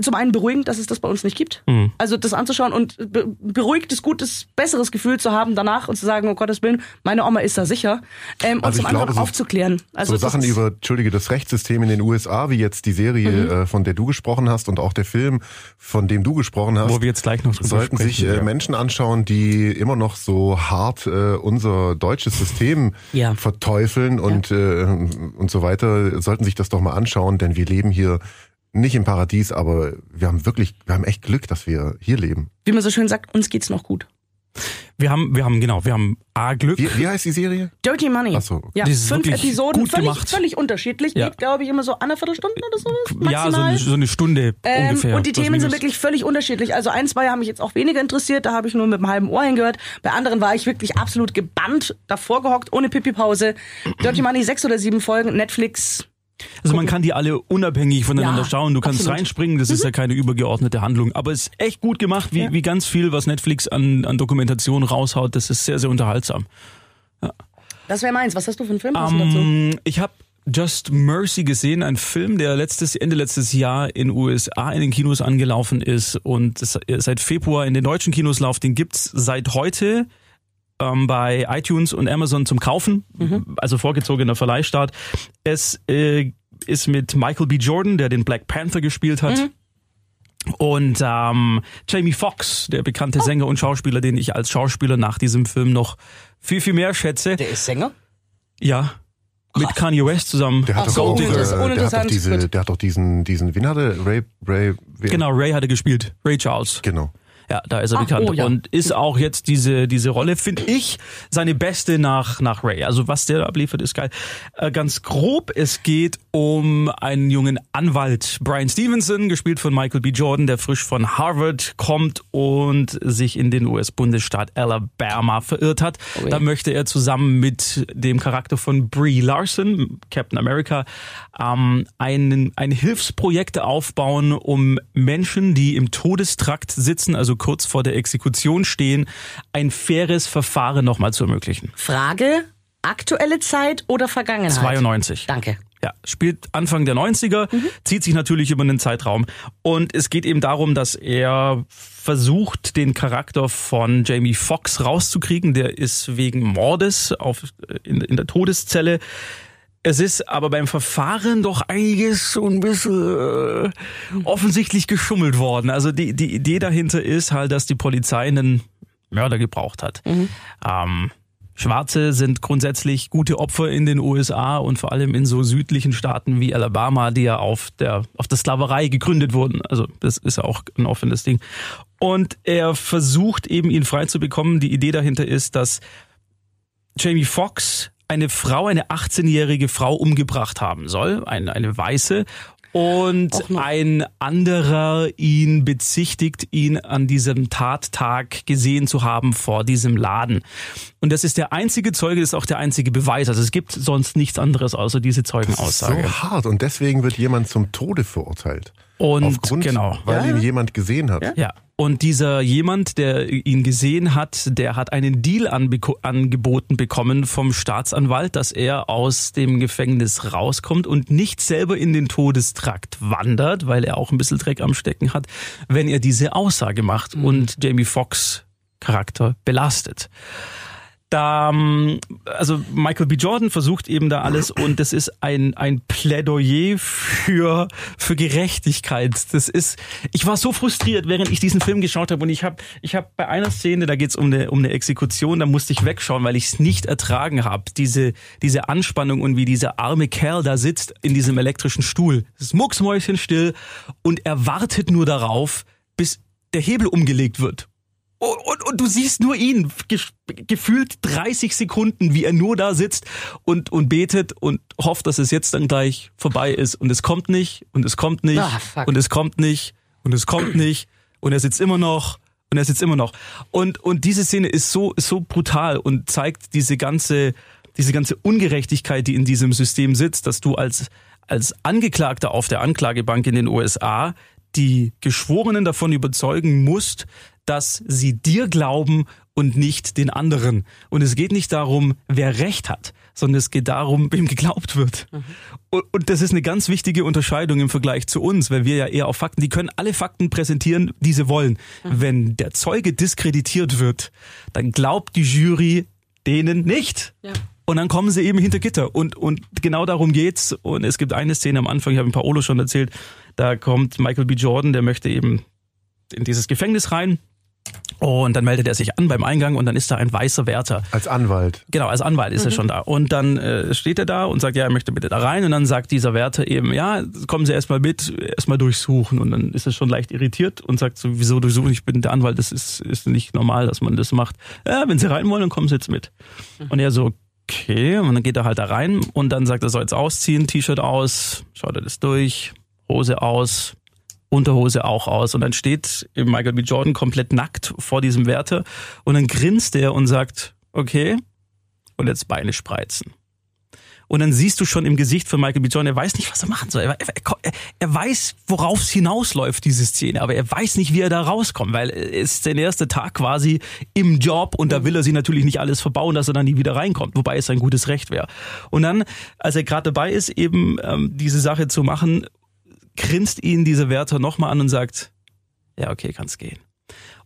Speaker 5: zum einen beruhigend, dass es das bei uns nicht gibt.
Speaker 4: Mhm.
Speaker 5: Also das anzuschauen und be beruhigtes, gutes, besseres Gefühl zu haben danach und zu sagen, um Gottes Willen, meine Oma ist da sicher. Ähm, und
Speaker 6: Also
Speaker 5: zum
Speaker 6: ich glaube,
Speaker 5: anderen
Speaker 6: so-
Speaker 5: aufzuklären. Also
Speaker 6: so Sachen über, Entschuldige, das Rechtssystem in den USA, wie jetzt die Serie,
Speaker 5: Mhm.
Speaker 6: äh, von der du gesprochen hast und auch der Film, von dem du gesprochen hast.
Speaker 4: Wo wir jetzt gleich noch drüber
Speaker 6: sollten sich äh,
Speaker 4: ja.
Speaker 6: Menschen anschauen, die immer noch so hart äh, unser deutsches System
Speaker 5: Ja.
Speaker 6: verteufeln und äh, und so weiter, sollten sich das doch mal anschauen, denn wir leben hier nicht im Paradies, aber wir haben wirklich, wir haben echt Glück, dass wir hier leben.
Speaker 5: Wie man so schön sagt, uns geht's noch gut.
Speaker 4: Wir haben, wir haben, genau, wir haben A, Glück.
Speaker 6: Wie, wie heißt die Serie?
Speaker 5: Dirty Money.
Speaker 6: Ach so, okay.
Speaker 5: Ja, fünf
Speaker 4: wirklich
Speaker 5: Episoden,
Speaker 4: gut
Speaker 5: völlig,
Speaker 4: gemacht.
Speaker 5: völlig unterschiedlich.
Speaker 4: Ja.
Speaker 5: Geht, glaube ich, immer so eine Viertelstunde oder sowas. Maximal.
Speaker 4: ja, so eine, so eine Stunde
Speaker 5: Ähm,
Speaker 4: ungefähr.
Speaker 5: und die Themen sind wirklich völlig unterschiedlich. Also ein, zwei haben mich jetzt auch weniger interessiert, da habe ich nur mit einem halben Ohr hingehört. Bei anderen war ich wirklich absolut gebannt, davor gehockt, ohne Pipi-Pause. Dirty Money, sechs oder sieben Folgen, Netflix.
Speaker 4: Also man kann die alle unabhängig voneinander
Speaker 5: Ja,
Speaker 4: schauen. Du kannst
Speaker 5: absolut. Mhm.
Speaker 4: reinspringen, das ist ja keine übergeordnete Handlung. Aber es ist echt gut gemacht, wie, wie ganz viel, was Netflix an, an Dokumentation raushaut. Das ist sehr, sehr unterhaltsam.
Speaker 5: Das wäre meins. Was hast du für einen Film? Hast du dazu?
Speaker 4: Ähm, ich habe Just Mercy gesehen, ein Film, der letztes Ende letztes Jahr in USA in den Kinos angelaufen ist und seit Februar in den deutschen Kinos läuft. Den gibt's seit heute ähm, bei iTunes und Amazon zum Kaufen, also vorgezogener Verleihstart. Es äh, ist mit Michael B. Jordan, der den Black Panther gespielt hat. Und ähm, Jamie Foxx, der bekannte Sänger und Schauspieler, den ich als Schauspieler nach diesem Film noch viel, viel mehr schätze.
Speaker 5: Der ist Sänger?
Speaker 4: Ja. Mit Kanye West zusammen.
Speaker 6: Der hat
Speaker 5: Ach
Speaker 6: doch
Speaker 5: so,
Speaker 6: auch, äh, der hat doch diese,
Speaker 5: gut.
Speaker 6: der hat doch diesen, diesen, wen hat er? Ray, Ray, wer-
Speaker 4: Genau, Ray hatte gespielt. Ray Charles.
Speaker 6: Genau.
Speaker 4: Ja, da ist er
Speaker 5: Ah,
Speaker 4: bekannt.
Speaker 5: oh ja.
Speaker 4: Und ist auch jetzt diese, diese Rolle, finde ich, seine beste nach, nach Ray. Also was der da abliefert, ist geil. Äh, ganz grob, es geht um einen jungen Anwalt, Brian Stevenson, gespielt von Michael B. Jordan, der frisch von Harvard kommt und sich in den US-Bundesstaat Alabama verirrt hat.
Speaker 5: Oh ja.
Speaker 4: Da möchte er zusammen mit dem Charakter von Brie Larson, Captain America, ähm, einen, ein Hilfsprojekt aufbauen, um Menschen, die im Todestrakt sitzen, also kurz vor der Exekution stehen, ein faires Verfahren nochmal zu ermöglichen.
Speaker 5: Frage, aktuelle Zeit oder Vergangenheit?
Speaker 4: 92.
Speaker 5: Danke.
Speaker 4: Ja, spielt Anfang der 90er, zieht sich natürlich über einen Zeitraum. Und es geht eben darum, dass er versucht, den Charakter von Jamie Foxx rauszukriegen. Der ist wegen Mordes auf, in, in der Todeszelle. Es ist aber beim Verfahren doch einiges so ein bisschen äh, offensichtlich geschummelt worden. Also die, die Idee dahinter ist halt, dass die Polizei einen Mörder gebraucht hat. Ähm, Schwarze sind grundsätzlich gute Opfer in den USA und vor allem in so südlichen Staaten wie Alabama, die ja auf der, auf der Sklaverei gegründet wurden. Also das ist ja auch ein offenes Ding. Und er versucht eben ihn frei zu bekommen. Die Idee dahinter ist, dass Jamie Foxx eine Frau, eine 18-jährige Frau umgebracht haben soll, eine, eine weiße. Und ein anderer ihn bezichtigt, ihn an diesem Tattag gesehen zu haben vor diesem Laden. Und das ist der einzige Zeuge, das ist auch der einzige Beweis. Also es gibt sonst nichts anderes außer diese Zeugenaussage.
Speaker 6: So hart und deswegen wird jemand zum Tode verurteilt.
Speaker 4: Und
Speaker 6: Aufgrund,
Speaker 4: genau.
Speaker 6: weil
Speaker 5: Ja,
Speaker 6: ihn jemand gesehen hat.
Speaker 4: Ja. Und dieser jemand, der ihn gesehen hat, der hat einen Deal angeboten bekommen vom Staatsanwalt, dass er aus dem Gefängnis rauskommt und nicht selber in den Todestrakt wandert, weil er auch ein bisschen Dreck am Stecken hat, wenn er diese Aussage macht und Jamie Foxx Charakter belastet. Da, ähm, also Michael B. Jordan versucht eben da alles und das ist ein, ein Plädoyer für, für Gerechtigkeit. Das ist, ich war so frustriert, während ich diesen Film geschaut habe und ich habe ich hab bei einer Szene, da geht's um eine, um eine Exekution, da musste ich wegschauen, weil ich es nicht ertragen habe. Diese, diese Anspannung und wie dieser arme Kerl da sitzt in diesem elektrischen Stuhl. Es ist mucksmäuschenstill und er wartet nur darauf, bis der Hebel umgelegt wird. Und, und, und du siehst nur ihn, ge gefühlt 30 Sekunden, wie er nur da sitzt und, und betet und hofft, dass es jetzt dann gleich vorbei ist. Und es kommt nicht, und es kommt nicht,
Speaker 5: Ah,
Speaker 4: und es kommt nicht, und es kommt nicht, und er sitzt immer noch, und er sitzt immer noch. Und, und diese Szene ist so, ist so brutal und zeigt diese ganze, diese ganze Ungerechtigkeit, die in diesem System sitzt, dass du als, als Angeklagter auf der Anklagebank in den USA die Geschworenen davon überzeugen musst, dass sie dir glauben und nicht den anderen. Und es geht nicht darum, wer Recht hat, sondern es geht darum, wem geglaubt wird. Und, und das ist eine ganz wichtige Unterscheidung im Vergleich zu uns, weil wir ja eher auf Fakten, die können alle Fakten präsentieren, die sie wollen. Wenn der Zeuge diskreditiert wird, dann glaubt die Jury denen nicht.
Speaker 5: Ja.
Speaker 4: Und dann kommen sie eben hinter Gitter. Und, und genau darum geht's. Und es gibt eine Szene am Anfang, ich habe ein Paolo schon erzählt, da kommt Michael B. Jordan, der möchte eben in dieses Gefängnis rein. Und dann meldet er sich an beim Eingang und dann ist da ein weißer Wärter.
Speaker 6: Als Anwalt.
Speaker 4: Genau, als Anwalt ist er schon da. Und dann äh, steht er da und sagt, ja, er möchte bitte da rein. Und dann sagt dieser Wärter eben, ja, kommen Sie erstmal mit, erstmal durchsuchen. Und dann ist er schon leicht irritiert und sagt so, wieso durchsuchen? Ich bin der Anwalt, das ist, ist nicht normal, dass man das macht. Ja, wenn Sie rein wollen, dann kommen Sie jetzt mit. Und er so, okay. Und dann geht er halt da rein und dann sagt er, soll jetzt ausziehen, T-Shirt aus, schaut er das durch, Hose aus, Unterhose auch aus. Und dann steht Michael B. Jordan komplett nackt vor diesem Wärter und dann grinst er und sagt, okay, und jetzt Beine spreizen. Und dann siehst du schon im Gesicht von Michael B. Jordan, er weiß nicht, was er machen soll. Er, er, er weiß, worauf es hinausläuft, diese Szene, aber er weiß nicht, wie er da rauskommt, weil es ist sein erster Tag quasi im Job und da will er sich natürlich nicht alles verbauen, dass er dann nie wieder reinkommt, wobei es sein gutes Recht wäre. Und dann, als er gerade dabei ist, eben ähm, diese Sache zu machen, grinst ihn dieser Wärter nochmal an und sagt, ja, okay, kann's gehen.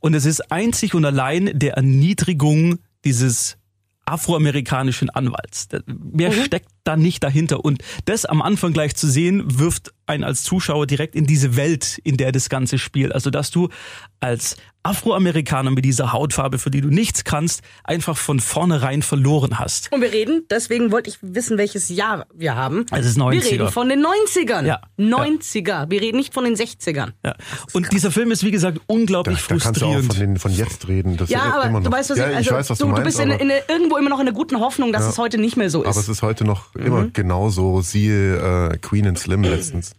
Speaker 4: Und es ist einzig und allein der Erniedrigung dieses afroamerikanischen Anwalts. Mehr steckt da nicht dahinter. Und das am Anfang gleich zu sehen, wirft einen als Zuschauer direkt in diese Welt, in der das Ganze spielt. Also, dass du als Afroamerikaner mit dieser Hautfarbe, für die du nichts kannst, einfach von vornherein verloren hast.
Speaker 5: Und wir reden, deswegen wollte ich wissen, welches Jahr wir haben.
Speaker 4: Es ist
Speaker 5: Wir
Speaker 4: 90er.
Speaker 5: reden von den 90ern.
Speaker 4: Ja.
Speaker 5: 90er. Wir reden nicht von den 60ern.
Speaker 4: Ja. Und dieser Film ist, wie gesagt,
Speaker 6: Da,
Speaker 4: unglaublich
Speaker 6: da kannst du auch
Speaker 4: frustrierend.
Speaker 6: von, den, von jetzt reden. Das
Speaker 5: Ja,
Speaker 6: ist
Speaker 5: aber
Speaker 6: immer noch.
Speaker 5: du weißt, was
Speaker 6: ja,
Speaker 5: ich, also,
Speaker 6: ich weiß, was du,
Speaker 5: du,
Speaker 6: meinst.
Speaker 5: bist in, in, irgendwo immer noch in der guten Hoffnung, dass
Speaker 6: Ja.
Speaker 5: es heute nicht mehr so ist.
Speaker 6: aber es ist heute noch immer genauso. Siehe äh, Queen and Slim letztens.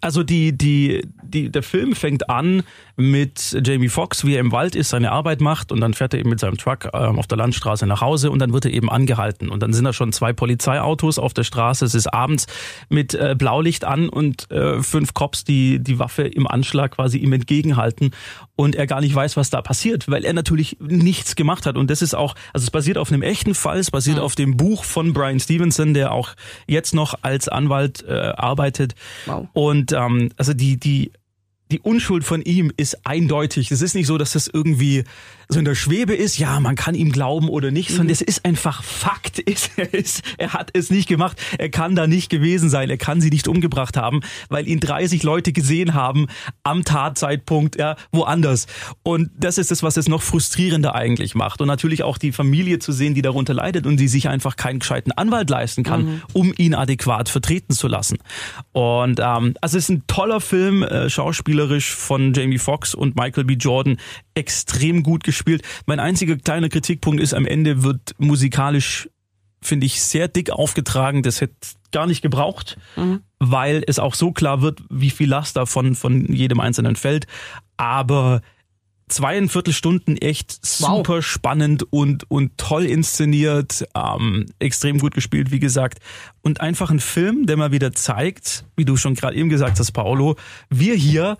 Speaker 4: Also die, die, die, der Film fängt an mit Jamie Foxx, wie er im Wald ist, seine Arbeit macht und dann fährt er eben mit seinem Truck ähm, auf der Landstraße nach Hause und dann wird er eben angehalten. Und dann sind da schon zwei Polizeiautos auf der Straße. Es ist abends mit äh, Blaulicht an und äh, fünf Cops, die die Waffe im Anschlag quasi ihm entgegenhalten und er gar nicht weiß, was da passiert, weil er natürlich nichts gemacht hat. Und das ist auch, also es basiert auf einem echten Fall, es basiert auf dem Buch von Brian Stevenson, der auch jetzt noch als Anwalt äh, arbeitet.
Speaker 5: Wow.
Speaker 4: Und ähm, also die, die, die Unschuld von ihm ist eindeutig. Es ist nicht so, dass das irgendwie so in der Schwebe ist, ja, man kann ihm glauben oder nicht, sondern es ist einfach Fakt. Er, [laughs] ist, er hat es nicht gemacht. Er kann da nicht gewesen sein. Er kann sie nicht umgebracht haben, weil ihn 30 Leute gesehen haben am Tatzeitpunkt, ja, woanders. Und das ist es, was es noch frustrierender eigentlich macht. Und natürlich auch die Familie zu sehen, die darunter leidet und die sich einfach keinen gescheiten Anwalt leisten kann, um ihn adäquat vertreten zu lassen. Und ähm, also es ist ein toller Film, äh, schauspielerisch von Jamie Foxx und Michael B. Jordan extrem gut gespielt. Mein einziger kleiner Kritikpunkt ist, am Ende wird musikalisch, finde ich, sehr dick aufgetragen. Das hätte gar nicht gebraucht, weil es auch so klar wird, wie viel Last da von, von jedem Einzelnen fällt. Aber zweieinviertel Stunden echt
Speaker 5: Wow.
Speaker 4: super spannend und, und toll inszeniert, ähm, extrem gut gespielt, wie gesagt. Und einfach ein Film, der mal wieder zeigt, wie du schon gerade eben gesagt hast, Paolo, wir hier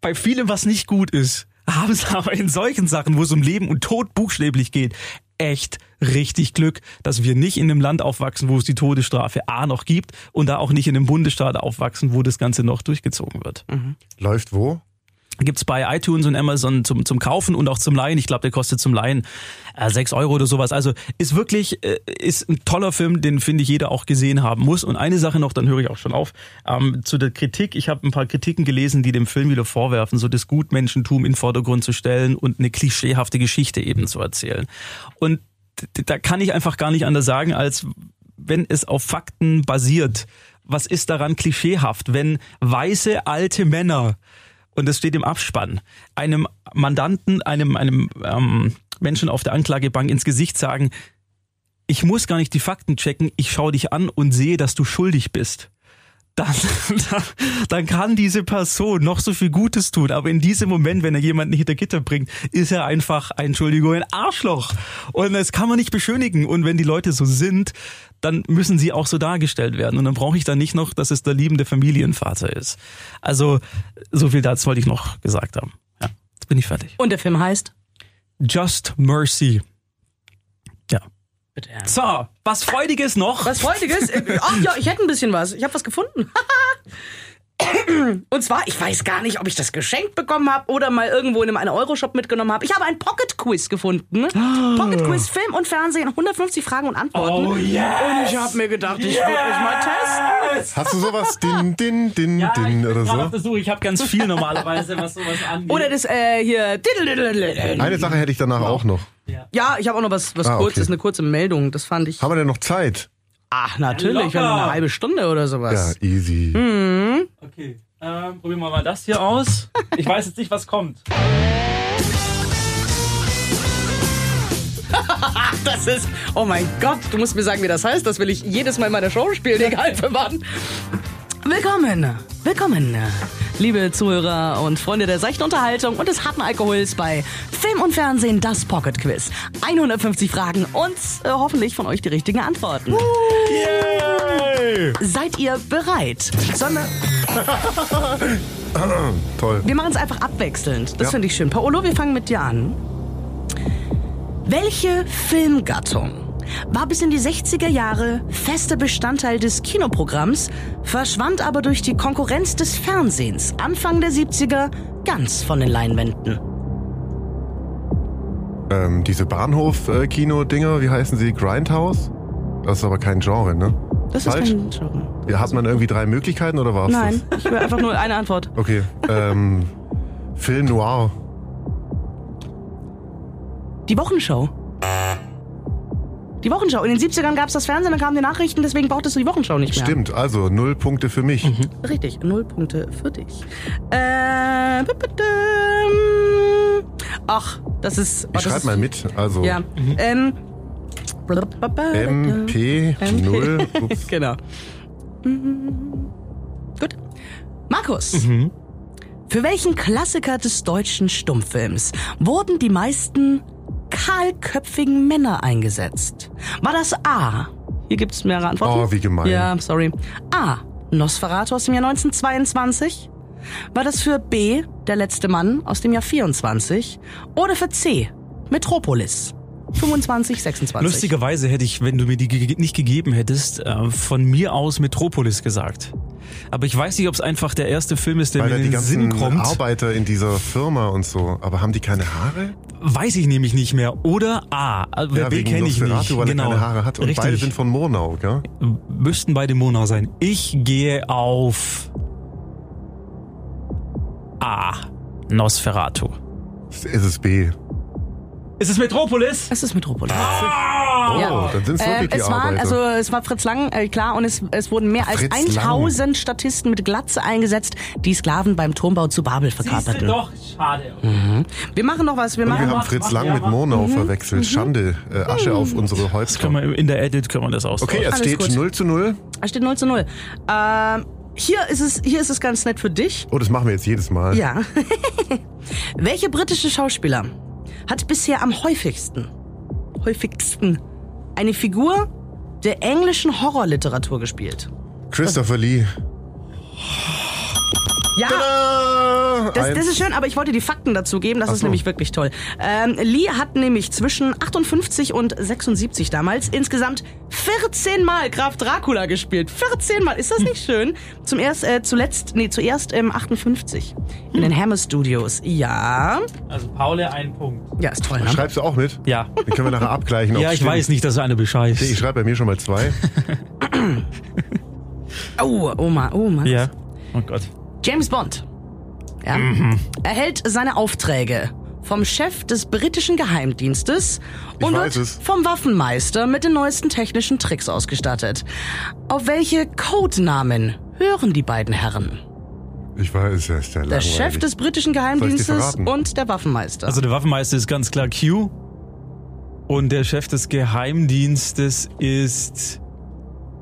Speaker 4: bei vielem, was nicht gut ist, haben es [laughs] aber in solchen Sachen, wo es um Leben und Tod buchstäblich geht, echt richtig Glück, dass wir nicht in einem Land aufwachsen, wo es die Todesstrafe A noch gibt und da auch nicht in einem Bundesstaat aufwachsen, wo das Ganze noch durchgezogen wird.
Speaker 6: Läuft wo?
Speaker 4: Gibt's bei iTunes und Amazon zum, zum Kaufen und auch zum Leihen. Ich glaube, der kostet zum Leihen äh, 6 Euro oder sowas. Also ist wirklich, äh, ist ein toller Film, den finde ich jeder auch gesehen haben muss. Und eine Sache noch, dann höre ich auch schon auf, ähm, zu der Kritik. Ich habe ein paar Kritiken gelesen, die dem Film wieder vorwerfen, so das Gutmenschentum in den Vordergrund zu stellen und eine klischeehafte Geschichte eben zu erzählen. Und da kann ich einfach gar nicht anders sagen, als wenn es auf Fakten basiert. Was ist daran klischeehaft, wenn weiße alte Männer und das steht im Abspann, einem Mandanten, einem, einem ähm, Menschen auf der Anklagebank ins Gesicht sagen, ich muss gar nicht die Fakten checken, ich schaue dich an und sehe, dass du schuldig bist. Dann, [laughs] dann, dann kann diese Person noch so viel Gutes tun, aber in diesem Moment, wenn er jemanden hinter Gitter bringt, ist er einfach, Entschuldigung, ein Arschloch. Und das kann man nicht beschönigen. Und wenn die Leute so sind, dann müssen sie auch so dargestellt werden. Und dann brauche ich dann nicht noch, dass es der liebende Familienvater ist. Also, so viel dazu wollte ich noch gesagt haben. Ja, jetzt bin ich fertig.
Speaker 5: Und der Film heißt?
Speaker 4: Just Mercy. Ja.
Speaker 5: Bitte.
Speaker 4: So, was Freudiges noch?
Speaker 5: Was Freudiges? Äh, Ach ja, ich hätte ein bisschen was. Ich habe was gefunden. [laughs] Und zwar, ich weiß gar nicht, ob ich das geschenkt bekommen habe oder mal irgendwo in einem 1-Euro-Shop mitgenommen habe. Ich habe ein Pocket-Quiz gefunden. Pocket-Quiz, Film und Fernsehen, 150 Fragen und Antworten.
Speaker 4: Oh, yes.
Speaker 5: Und ich habe mir gedacht, ich würde euch mal testen.
Speaker 6: Hast du sowas? Din, din, din,
Speaker 4: Ja, ich
Speaker 6: din
Speaker 4: bin
Speaker 6: oder
Speaker 4: auf
Speaker 6: so?
Speaker 4: Suche. Ich habe ganz viel normalerweise, was sowas angeht.
Speaker 5: Oder das äh, hier.
Speaker 6: Eine Sache hätte ich danach auch noch.
Speaker 5: Ja, ich habe auch noch was, was
Speaker 6: Ah,
Speaker 5: kurzes,
Speaker 6: okay.
Speaker 5: eine kurze Meldung. Das fand ich.
Speaker 6: Haben wir denn noch Zeit?
Speaker 5: Ach, natürlich, haben eine halbe Stunde oder
Speaker 6: Ja,
Speaker 5: sowas.
Speaker 6: easy.
Speaker 4: Okay, ähm, probieren wir mal das hier aus. [laughs] Ich weiß jetzt nicht, was kommt. [laughs]
Speaker 5: Das ist. Oh mein Gott, du musst mir sagen, wie das heißt. Das will ich jedes Mal in meiner Show spielen, egal für wann. Willkommen, willkommen, liebe Zuhörer und Freunde der seichten Unterhaltung und des harten Alkohols bei Film und Fernsehen, das Pocket Quiz. 150 Fragen und äh, hoffentlich von euch die richtigen Antworten.
Speaker 6: Yay!
Speaker 5: Seid ihr bereit? Sollen wir, [laughs]
Speaker 6: Toll.
Speaker 5: wir machen es einfach abwechselnd. Das
Speaker 6: Ja.
Speaker 5: finde ich schön. Paolo, wir fangen mit dir an. Welche Filmgattung war bis in die 60er Jahre fester Bestandteil des Kinoprogramms, verschwand aber durch die Konkurrenz des Fernsehens Anfang der 70er ganz von den Leinwänden?
Speaker 6: Ähm, diese Bahnhof-Kino-Dinger, wie heißen sie? Grindhouse? Das ist aber kein Genre, ne?
Speaker 5: Das
Speaker 6: Falsch?
Speaker 5: ist kein Genre.
Speaker 6: Ja, hat man irgendwie drei Möglichkeiten oder war's
Speaker 5: Nein, ich will einfach nur eine Antwort.
Speaker 6: das? [laughs] Okay. Ähm, Film Noir.
Speaker 5: Die Wochenschau. Die Wochenschau. In den 70ern gab es das Fernsehen, dann kamen die Nachrichten, deswegen brauchtest du die Wochenschau nicht mehr.
Speaker 6: Stimmt, also null Punkte für mich.
Speaker 5: Richtig, null Punkte für dich. Äh, ach, das ist. oh,
Speaker 6: Ich schreib mal mit. Also
Speaker 5: Ja. Ähm,
Speaker 6: MP 0. [laughs] Ups.
Speaker 5: Genau. Mhm. Gut. Markus. Für welchen Klassiker des deutschen Stummfilms wurden die meisten kahlköpfigen Männer eingesetzt? War das A? Hier gibt's mehrere Antworten.
Speaker 6: Oh, wie gemein.
Speaker 5: Ja, sorry. A. Nosferatu aus dem Jahr 1922. War das für B. Der letzte Mann aus dem Jahr 24? Oder für C. Metropolis 25, 26?
Speaker 4: Lustigerweise hätte ich, wenn du mir die ge nicht gegeben hättest, äh, von mir aus Metropolis gesagt. Aber ich weiß nicht, ob es einfach der erste Film ist, der
Speaker 6: Weil
Speaker 4: mir in
Speaker 6: die
Speaker 4: den Sinn kommt.
Speaker 6: Arbeiter in dieser Firma und so. Aber haben die keine Haare?
Speaker 4: Weiß ich nämlich nicht mehr. Oder A. Also
Speaker 6: Ja,
Speaker 4: B kenne ich nicht.
Speaker 6: weil
Speaker 4: genau.
Speaker 6: er keine Haare hat. Und
Speaker 4: Richtig.
Speaker 6: beide sind von Murnau, gell?
Speaker 4: Müssten beide Mona sein. Ich gehe auf A. Nosferatu.
Speaker 6: Ist es B?
Speaker 4: Ist es Metropolis?
Speaker 5: Es ist Metropolis.
Speaker 6: Oh,
Speaker 5: Ja.
Speaker 6: dann sind es wirklich
Speaker 5: Ähm,
Speaker 6: die
Speaker 5: es waren, also es war Fritz Lang, äh, klar, und es, es wurden mehr als
Speaker 6: Fritz Lang.
Speaker 5: 1000 Statisten mit Glatze eingesetzt, die Sklaven beim Turmbau zu Babel verkaperten.
Speaker 4: doch, schade.
Speaker 5: Wir machen noch was, wir
Speaker 6: Und wir
Speaker 5: machen
Speaker 6: haben
Speaker 4: mach,
Speaker 6: Fritz Lang mit
Speaker 4: mach.
Speaker 6: Murnau verwechselt. Schande. Äh, Asche auf unsere
Speaker 4: Das
Speaker 6: Häupter.
Speaker 4: können wir, in der Edit können wir das austauschen.
Speaker 6: Okay, es
Speaker 5: Alles
Speaker 6: steht
Speaker 5: gut.
Speaker 6: 0 zu 0.
Speaker 5: Da steht 0 zu 0. Ähm, hier ist es, hier ist es ganz nett für dich.
Speaker 6: Oh, das machen wir jetzt jedes Mal.
Speaker 5: Ja. [laughs] Welche britische Schauspieler hat bisher am häufigsten, häufigsten eine Figur der englischen Horrorliteratur gespielt?
Speaker 6: Christopher Lee.
Speaker 5: Ja,
Speaker 6: Tada!
Speaker 5: das, das ist schön, aber ich wollte die Fakten dazu geben, das
Speaker 6: Ach
Speaker 5: ist
Speaker 6: so.
Speaker 5: nämlich wirklich toll. Ähm, Lee hat nämlich zwischen 58 und 76 damals insgesamt 14 Mal Graf Dracula gespielt. 14 Mal, ist das nicht [laughs] schön? Zum erst, äh, zuletzt, nee, zuerst ähm, 58 in den Hammer Studios. Ja,
Speaker 4: Also Paule, ein Punkt.
Speaker 5: ja, ist toll, ne?
Speaker 6: Schreibst du auch mit?
Speaker 4: Ja.
Speaker 6: Den können wir nachher abgleichen. [laughs]
Speaker 4: Ja, ich
Speaker 6: stimmt.
Speaker 4: weiß nicht, dass du eine bescheißt.
Speaker 6: Ich schreibe bei mir schon mal zwei. [laughs]
Speaker 5: Oh, Oma, oh Mann.
Speaker 4: Ja. Oh Gott.
Speaker 5: James Bond ja, erhält seine Aufträge vom Chef des britischen Geheimdienstes
Speaker 6: Ich
Speaker 5: und wird
Speaker 6: es.
Speaker 5: vom Waffenmeister mit den neuesten technischen Tricks ausgestattet. Auf welche Codenamen hören die beiden Herren?
Speaker 6: Ich weiß, er ist ja
Speaker 5: Der
Speaker 6: langweilig.
Speaker 5: Chef des britischen Geheimdienstes und der Waffenmeister.
Speaker 4: Also der Waffenmeister ist ganz klar Q. Und der Chef des Geheimdienstes ist.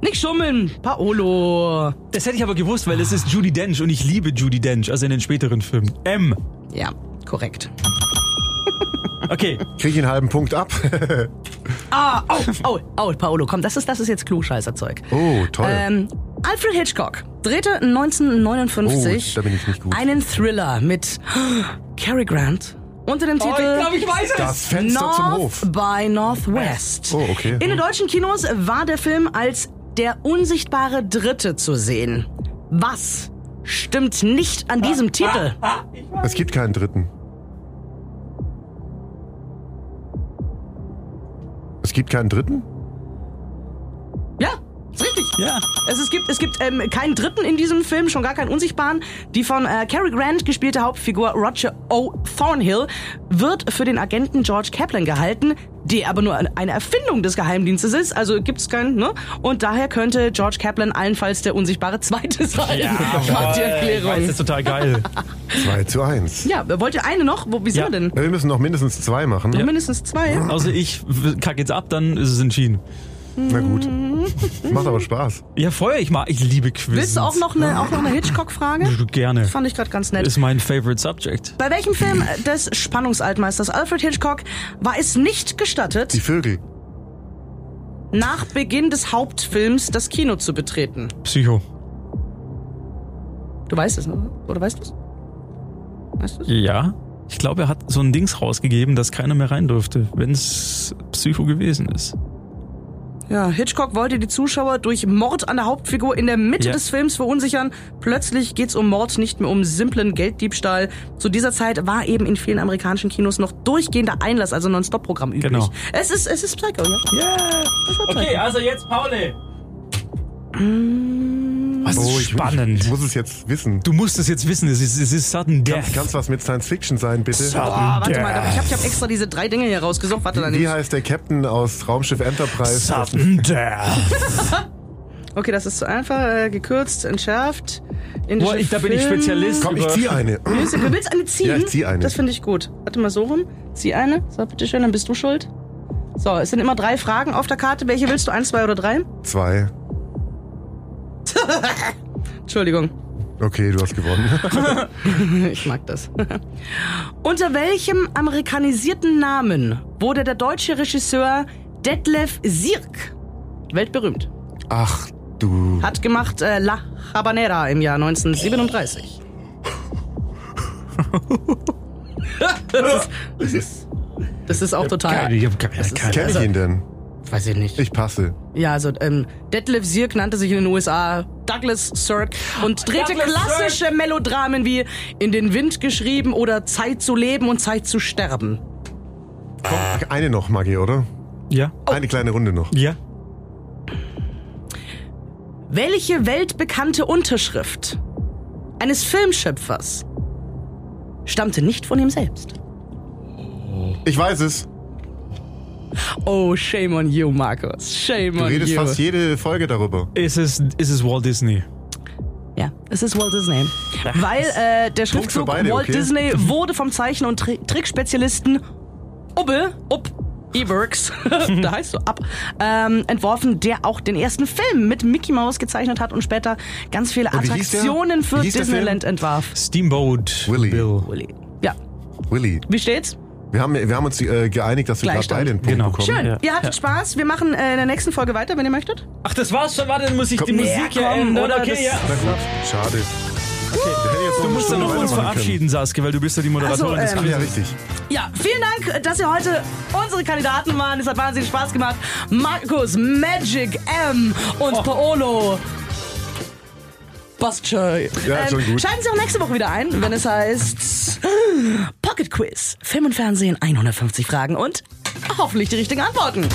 Speaker 5: Nicht schummeln, Paolo.
Speaker 4: Das hätte ich aber gewusst, weil es ist Judy Dench und ich liebe Judy Dench, also in den späteren Filmen. M.
Speaker 5: Ja, korrekt.
Speaker 4: Okay.
Speaker 6: Krieg ich einen halben Punkt ab. [laughs]
Speaker 5: Ah, oh, oh, oh, Paolo, komm, das ist, das ist jetzt Klugscheißerzeug.
Speaker 6: oh, toll.
Speaker 5: Ähm, Alfred Hitchcock drehte 1959
Speaker 6: Oh, da bin ich nicht gut.
Speaker 5: einen Thriller mit [gasps] Cary Grant unter dem Titel
Speaker 4: ich weiß es.
Speaker 6: das Fenster zum
Speaker 5: North
Speaker 6: Hof.
Speaker 5: by Northwest.
Speaker 6: Oh, okay.
Speaker 5: In den deutschen Kinos war der Film als der unsichtbare Dritte zu sehen. Was stimmt nicht an diesem Titel?
Speaker 6: Es gibt keinen dritten. Es gibt keinen dritten?
Speaker 5: Ja.
Speaker 4: Ja.
Speaker 5: Es, es gibt, es gibt ähm, keinen Dritten in diesem Film, schon gar keinen Unsichtbaren. Die von äh, Cary Grant gespielte Hauptfigur Roger O. Thornhill wird für den Agenten George Kaplan gehalten, der aber nur eine Erfindung des Geheimdienstes ist. Also gibt's keinen, ne? Und daher könnte George Kaplan allenfalls der unsichtbare Zweite sein. Macht [laughs] die
Speaker 4: Das
Speaker 5: Erklärung.
Speaker 4: ist total geil.
Speaker 6: 2 zu 1.
Speaker 5: Ja, wollt ihr eine noch? Wo, wie sind
Speaker 4: Ja.
Speaker 5: wir denn?
Speaker 6: Ja, wir müssen noch mindestens zwei machen.
Speaker 5: Mindestens zwei.
Speaker 4: Also ich kacke jetzt ab, dann ist es entschieden.
Speaker 6: Na gut. Macht aber Spaß.
Speaker 4: Ja, Feuer, ich mag, ich liebe Quiz.
Speaker 5: Willst du auch noch eine, auch noch eine Hitchcock-Frage?
Speaker 4: Gerne.
Speaker 5: Fand ich gerade ganz nett.
Speaker 4: Ist mein favorite subject.
Speaker 5: Bei welchem Film des Spannungsaltmeisters Alfred Hitchcock war es nicht gestattet,
Speaker 6: Die Vögel.
Speaker 5: nach Beginn des Hauptfilms das Kino zu betreten?
Speaker 4: Psycho.
Speaker 5: Du weißt es, ne? Oder weißt du es? Weißt du es?
Speaker 4: Ja. Ich glaube, er hat so ein Dings rausgegeben, dass keiner mehr rein durfte, wenn es Psycho gewesen ist.
Speaker 5: Ja, Hitchcock wollte die Zuschauer durch Mord an der Hauptfigur in der Mitte
Speaker 4: Ja.
Speaker 5: des Films verunsichern. Plötzlich geht's um Mord, nicht mehr um simplen Gelddiebstahl. Zu dieser Zeit war eben in vielen amerikanischen Kinos noch durchgehender Einlass, also Non-Stop-Programm üblich.
Speaker 4: Genau.
Speaker 5: Es ist, es ist Psycho, ja?
Speaker 4: Yeah.
Speaker 5: Psycho.
Speaker 4: Okay, also jetzt Paule. Was ist
Speaker 6: Oh, ich,
Speaker 4: spannend.
Speaker 6: Ich, ich muss es jetzt wissen.
Speaker 4: du musst es jetzt wissen, es ist, es ist Sudden Death.
Speaker 6: Kann es was mit Science Fiction sein, bitte?
Speaker 5: Oh, warte mal, ich habe ich hab extra diese drei Dinge hier rausgesucht. Warte, dann
Speaker 6: Wie heißt der Captain aus Raumschiff Enterprise?
Speaker 4: Sudden Death. [laughs]
Speaker 5: Okay, das ist zu einfach, äh, gekürzt, entschärft. Indische
Speaker 4: Boah, ich, da bin ich Spezialist.
Speaker 6: Komm, ich ziehe eine.
Speaker 5: Du, willst eine ziehen?
Speaker 6: Ja, ich zieh eine.
Speaker 5: Das finde ich gut. Warte mal so rum. Zieh eine. So, bitteschön, dann bist du schuld. So, es sind immer drei Fragen auf der Karte. Welche willst du? Eins, zwei oder drei?
Speaker 6: Zwei. [laughs]
Speaker 5: Entschuldigung.
Speaker 6: Okay, du hast gewonnen. [laughs]
Speaker 5: Ich mag das. [laughs] Unter welchem amerikanisierten Namen wurde der deutsche Regisseur Detlef Sierk weltberühmt?
Speaker 6: Ach, du.
Speaker 5: Hat gemacht äh, La Habanera im Jahr 1937. das, ist, das, ist, das ist auch total.
Speaker 4: Ich hab keine, keine.
Speaker 6: Kenn ich ihn denn?
Speaker 5: Weiß ich nicht.
Speaker 6: Ich passe.
Speaker 5: Ja, also ähm, Detlef Sierk nannte sich in den USA Douglas Sirk und drehte
Speaker 4: Douglas
Speaker 5: klassische Melodramen wie In den Wind geschrieben oder Zeit zu leben und Zeit zu sterben.
Speaker 6: Komm, eine noch, Maggie, oder?
Speaker 4: Ja?
Speaker 6: Eine kleine Runde noch.
Speaker 4: Ja?
Speaker 5: Welche weltbekannte Unterschrift eines Filmschöpfers stammte nicht von ihm selbst?
Speaker 6: Ich weiß es.
Speaker 5: Oh, shame on you, Markus. Shame
Speaker 6: Du
Speaker 5: on
Speaker 6: redest
Speaker 5: you.
Speaker 6: fast jede Folge darüber.
Speaker 4: Ist es, ist es Walt Disney?
Speaker 5: Ja, es ist Walt Disney. Weil äh, der Schriftzug
Speaker 6: beide,
Speaker 5: Walt
Speaker 6: okay?
Speaker 5: Disney [laughs] wurde vom Zeichner und Tri Trickspezialisten Ubbe, Up, E-Works, [laughs] da heißt du ab, ähm, entworfen, der auch den ersten Film mit Mickey Mouse gezeichnet hat und später ganz viele? Attraktionen für Disneyland entwarf.
Speaker 4: Steamboat
Speaker 6: Willy.
Speaker 4: Bill.
Speaker 5: Willy. Ja,
Speaker 6: Willy.
Speaker 5: wie steht's?
Speaker 6: Wir haben, wir haben uns äh, geeinigt, dass wir gerade beide einen Punkt
Speaker 4: Genau.
Speaker 6: bekommen.
Speaker 5: Schön,
Speaker 4: Ja,
Speaker 5: ihr hattet
Speaker 4: ja.
Speaker 5: Spaß. Wir machen äh, in der nächsten Folge weiter, wenn ihr möchtet.
Speaker 4: Ach, das war's schon. Warte, dann muss ich die
Speaker 6: Komm.
Speaker 4: Musik
Speaker 5: Ja,
Speaker 4: ja ändern.
Speaker 5: oder?
Speaker 4: Okay,
Speaker 5: Das-
Speaker 4: ja.
Speaker 6: Na gut, schade.
Speaker 4: Du musst ja noch uns verabschieden, Saskia, weil du bist ja die Moderatorin
Speaker 5: Also,
Speaker 4: des
Speaker 5: ähm,
Speaker 6: Ja, richtig.
Speaker 5: Ja, vielen Dank, dass ihr heute unsere Kandidaten waren. Es hat wahnsinnig Spaß gemacht. Markus, Magic M und Paolo. Passt schon.
Speaker 6: Ja, schon gut.
Speaker 5: Schalten Sie auch nächste Woche wieder ein, wenn es heißt Pocket Quiz. Film und Fernsehen, 150 Fragen und hoffentlich die richtigen Antworten.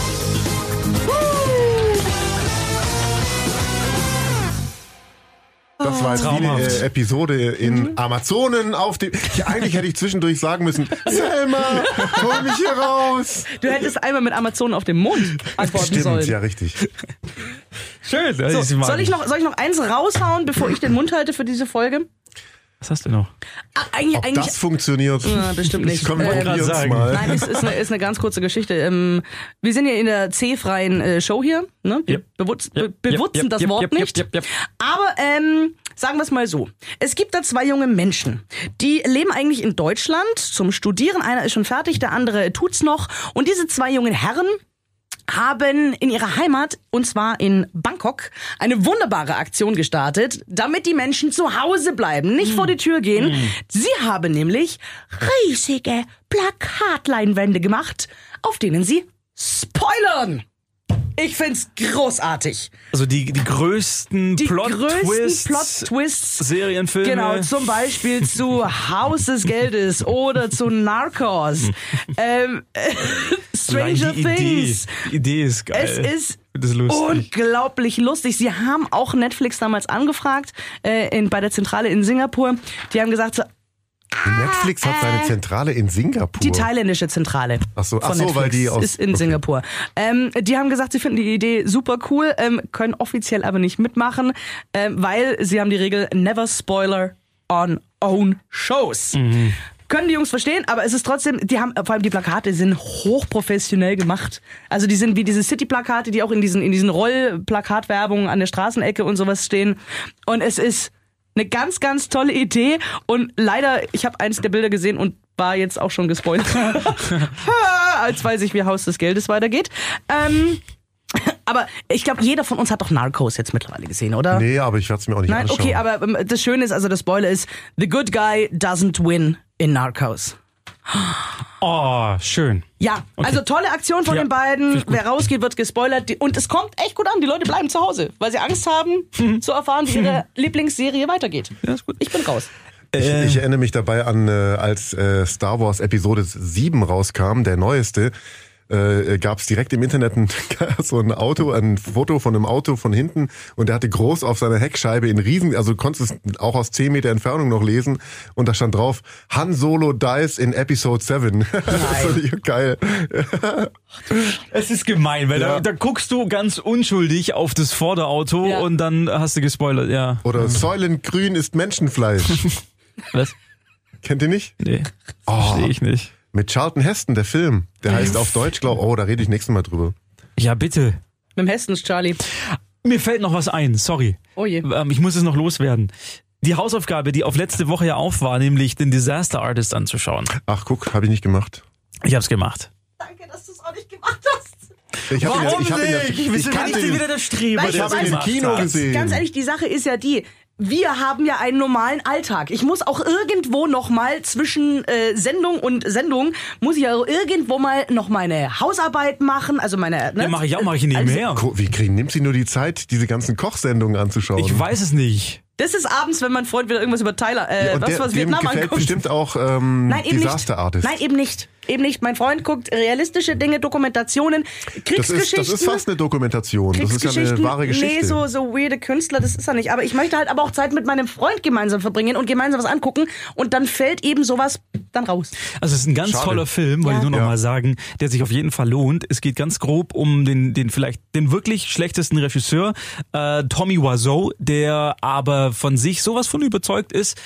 Speaker 6: Das war jetzt eine
Speaker 4: Traumhaft.
Speaker 6: äh, Episode in Amazonen auf dem. Ja, eigentlich hätte ich zwischendurch sagen müssen: [laughs] Selma, hol mich hier raus.
Speaker 5: Du hättest einmal mit Amazonen auf dem Mond antworten
Speaker 6: Stimmt,
Speaker 5: sollen.
Speaker 6: ja, richtig.
Speaker 4: Schön.
Speaker 5: So, soll, ich noch, soll ich noch eins raushauen, bevor ich den Mund halte für diese Folge?
Speaker 4: Was hast du noch?
Speaker 5: Ah, eigentlich,
Speaker 6: Ob
Speaker 5: eigentlich,
Speaker 6: das funktioniert.
Speaker 5: Ja, bestimmt nicht. [laughs]
Speaker 6: Komm, probier's
Speaker 4: sagen.
Speaker 6: mal.
Speaker 5: Nein, es ist eine, ist eine ganz kurze Geschichte. Ähm, wir sind ja in der C-freien äh, Show hier. Ne? Wir
Speaker 4: Yep.
Speaker 5: bewutz,
Speaker 4: Yep,
Speaker 5: be
Speaker 4: yep,
Speaker 5: bewutzen
Speaker 4: yep,
Speaker 5: das
Speaker 4: yep,
Speaker 5: Wort nicht.
Speaker 4: yep, yep.
Speaker 5: Aber ähm, sagen wir es mal so. Es gibt da zwei junge Menschen. Die leben eigentlich in Deutschland zum Studieren. Einer ist schon fertig, der andere tut's noch. Und diese zwei jungen Herren haben in ihrer Heimat, und zwar in Bangkok, eine wunderbare Aktion gestartet, damit die Menschen zu Hause bleiben, nicht vor die Tür gehen. Sie haben nämlich riesige Plakatleinwände gemacht, auf denen sie spoilern. Ich find's großartig.
Speaker 4: Also die, die größten
Speaker 5: Die
Speaker 4: Plot-Twists,
Speaker 5: größten Plot-Twists
Speaker 4: Serienfilme.
Speaker 5: Genau, zum Beispiel zu [laughs] Haus des Geldes oder zu Narcos. ähm, [laughs] Stranger
Speaker 4: die
Speaker 5: Things.
Speaker 4: Idee, die Idee ist geil.
Speaker 5: Es ist
Speaker 4: lustig.
Speaker 5: unglaublich lustig. Sie haben auch Netflix damals angefragt äh, in, bei der Zentrale in Singapur. Die haben gesagt, so,
Speaker 6: Netflix hat seine Zentrale in Singapur.
Speaker 5: die thailändische Zentrale.
Speaker 6: Ach so, ach so, weil die aus-
Speaker 5: ist in
Speaker 6: okay.
Speaker 5: Singapur. Ähm, die haben gesagt, sie finden die Idee super cool, ähm, können offiziell aber nicht mitmachen, ähm, weil sie haben die Regel Never Spoiler on Own Shows.
Speaker 6: Mhm.
Speaker 5: Können die Jungs verstehen, aber es ist trotzdem, die haben, vor allem die Plakate sind hochprofessionell gemacht. Also die sind wie diese City-Plakate, die auch in diesen, in diesen Rollplakatwerbungen an der Straßenecke und sowas stehen. Und es ist eine ganz, ganz tolle Idee. Und leider, ich habe eins der Bilder gesehen und war jetzt auch schon gespoilert. [laughs] [laughs] Als weiß ich, wie Haus des Geldes weitergeht. Ähm, aber ich glaube, jeder von uns hat doch Narcos jetzt mittlerweile gesehen, oder?
Speaker 6: Nee, aber ich werde es mir auch nicht
Speaker 5: Nein,
Speaker 6: anschauen.
Speaker 5: okay, aber ähm, das Schöne ist, also der Spoiler ist, the good guy doesn't win in Narcos.
Speaker 4: Oh, schön.
Speaker 5: Ja, also tolle Aktion von
Speaker 4: Ja,
Speaker 5: den beiden. Wer rausgeht, wird gespoilert. Und es kommt echt gut an. Die Leute bleiben zu Hause, weil sie Angst haben, [laughs] zu erfahren, wie ihre Lieblingsserie weitergeht.
Speaker 4: Ja, ist gut.
Speaker 5: Ich bin raus.
Speaker 6: Ich, ich erinnere mich dabei an, äh, als äh, Star Wars Episode 7 rauskam, der neueste, äh, gab es direkt im Internet ein, [laughs] so ein Auto, ein Foto von einem Auto von hinten und der hatte groß auf seiner Heckscheibe in riesen, also du konntest es auch aus 10 Meter Entfernung noch lesen und da stand drauf, Han Solo dies in Episode 7. [laughs] das fand ich geil.
Speaker 4: Es ist gemein, weil
Speaker 6: Ja.
Speaker 4: da, da guckst du ganz unschuldig auf das Vorderauto
Speaker 5: Ja.
Speaker 4: und dann hast du gespoilert, ja.
Speaker 6: Oder Säulengrün ist Menschenfleisch. [laughs]
Speaker 4: Was?
Speaker 6: Kennt ihr nicht?
Speaker 4: Nee,
Speaker 6: Oh.
Speaker 4: verstehe ich nicht.
Speaker 6: Mit Charlton Heston, der Film. Der heißt auf Deutsch, glaube oh, da rede ich nächstes Mal drüber.
Speaker 4: Ja, bitte.
Speaker 5: Mit dem Hestens, Charlie.
Speaker 4: Mir fällt noch was ein, sorry.
Speaker 5: Oh je.
Speaker 4: Ähm, ich muss es noch loswerden. Die Hausaufgabe, die auf letzte Woche ja auf war, nämlich den Disaster Artist anzuschauen.
Speaker 6: Ach, guck, habe ich nicht gemacht.
Speaker 4: Ich hab's gemacht.
Speaker 5: Danke, dass du es auch nicht gemacht hast.
Speaker 6: Ich hab ihn ja, ich hab ihn ja, ich kannte ihn.
Speaker 4: der Streber,
Speaker 5: Weißt
Speaker 6: Ich
Speaker 5: du,
Speaker 6: habe ihn im Kino gesehen.
Speaker 5: Ganz ehrlich, die Sache ist ja die, wir haben ja einen normalen Alltag. Ich muss auch irgendwo noch mal zwischen äh, Sendung und Sendung muss ich ja irgendwo mal noch meine Hausarbeit machen, also meine. Ne,
Speaker 4: Ja, mach ich auch, mach ich
Speaker 5: Also,
Speaker 4: nebenher.
Speaker 6: Ko- Wie kriegen, nimmt sie nur die Zeit, diese ganzen Kochsendungen anzuschauen?
Speaker 4: Ich weiß es nicht.
Speaker 5: Das ist abends, wenn mein Freund wieder irgendwas über Tyler, äh,
Speaker 6: Ja,
Speaker 5: was
Speaker 6: der,
Speaker 5: was Vietnam
Speaker 6: gefällt
Speaker 5: anguckt.
Speaker 6: bestimmt auch ähm,
Speaker 5: Nein, eben
Speaker 6: Disaster
Speaker 5: nicht.
Speaker 6: Artist.
Speaker 5: Nein, eben nicht. Eben nicht. Mein Freund guckt realistische Dinge, Dokumentationen,
Speaker 6: das,
Speaker 5: Kriegsgeschichten.
Speaker 6: ist, das ist fast eine Dokumentation. Das ist ja eine
Speaker 5: Kriegsgeschichten.
Speaker 6: wahre Geschichte.
Speaker 5: Nee, so, so weirde Künstler, das ist er nicht. Aber ich möchte halt aber auch Zeit mit meinem Freund gemeinsam verbringen und gemeinsam was angucken. Und dann fällt eben sowas dann raus.
Speaker 4: Also es ist ein ganz
Speaker 6: Schade.
Speaker 4: toller Film, wollte
Speaker 5: Ja.
Speaker 4: ich nur noch
Speaker 6: Ja.
Speaker 4: mal sagen, der sich auf jeden Fall lohnt. Es geht ganz grob um den, den vielleicht den wirklich schlechtesten Regisseur, äh, Tommy Wiseau, der aber von sich sowas von überzeugt ist,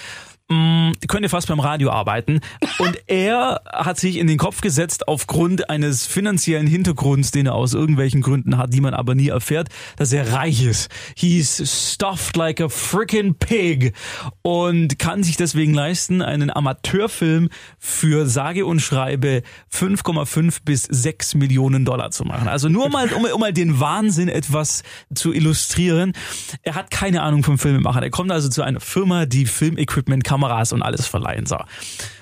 Speaker 4: mh, könnte fast beim Radio arbeiten. Und [laughs] er hat sich in den Kopf gesetzt, aufgrund eines finanziellen Hintergrunds, den er aus irgendwelchen Gründen hat, die man aber nie erfährt, dass er reich ist. He's stuffed like a freaking pig und kann sich deswegen leisten, einen Amateurfilm für sage und schreibe 5,5 bis 6 Millionen Dollar zu machen. Also nur mal, um, um mal den Wahnsinn etwas zu illustrieren. Er hat keine Ahnung vom Filmemachen. Er kommt also zu einer Firma, die Filmequipment, Kameras und alles verleihen soll.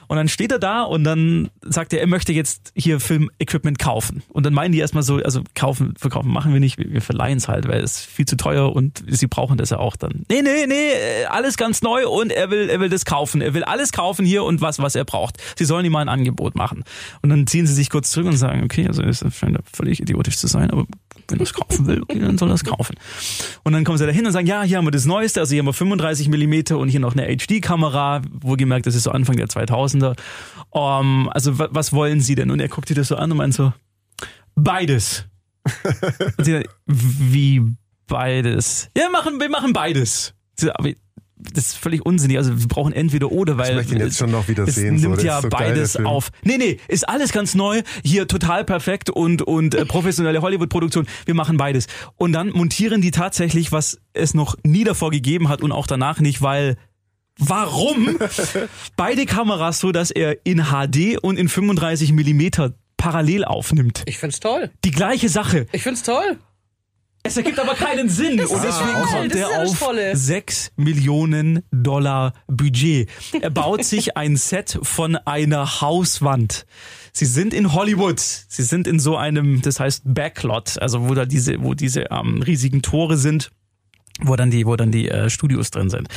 Speaker 4: Und dann steht er da und dann sagt er, er möchte jetzt hier Filmequipment kaufen. Und dann meinen die erstmal so, also kaufen, verkaufen machen wir nicht, wir, verleihen es halt, weil es viel zu teuer und sie brauchen das ja auch dann. Nee, nee, nee, äh, alles ganz neu und er will, er will das kaufen. Er will alles kaufen hier und was, was er braucht. Sie sollen ihm mal ein Angebot machen. Und dann ziehen sie sich kurz zurück und sagen, okay, also es scheint völlig idiotisch zu sein, aber wenn er es kaufen will, okay, dann soll er es kaufen. Und dann kommen sie da hin und sagen, ja, hier haben wir das Neueste, also hier haben wir 35 Millimeter und hier noch eine HD-Kamera, wohlgemerkt, das ist so Anfang der 2000er. Um, also wa- was wollen Sie denn? Und er guckt sich das so an und meint so, beides. und sie sagt, wie beides? Ja, wir machen, wir machen beides. Sie aber das ist völlig unsinnig. Also wir brauchen entweder oder, weil
Speaker 6: möchte ihn jetzt
Speaker 4: es-
Speaker 6: schon noch wieder
Speaker 4: es
Speaker 6: sehen, so.
Speaker 4: nimmt
Speaker 6: Das
Speaker 4: ja
Speaker 6: ist so geil,
Speaker 4: beides
Speaker 6: Film.
Speaker 4: auf. Nee, nee, ist alles ganz neu, hier total perfekt und und äh, professionelle Hollywood-Produktion. Wir machen beides. Und dann montieren die tatsächlich, was es noch nie davor gegeben hat und auch danach nicht, weil warum [laughs] beide Kameras so, dass er in HD und in 35 Millimeter parallel aufnimmt.
Speaker 5: Ich find's toll.
Speaker 4: Die gleiche Sache.
Speaker 5: Ich find's toll.
Speaker 4: Es ergibt aber keinen Sinn. Und
Speaker 5: ist
Speaker 4: deswegen
Speaker 5: toll,
Speaker 4: kommt
Speaker 5: das
Speaker 4: er
Speaker 5: das
Speaker 4: auf
Speaker 5: Tolle.
Speaker 4: 6 Millionen Dollar Budget. Er baut sich ein Set von einer Hauswand. Sie sind in Hollywood. Sie sind in so einem, das heißt Backlot, also wo da diese, wo diese ähm, riesigen Tore sind wo dann die, wo dann die äh, Studios drin sind.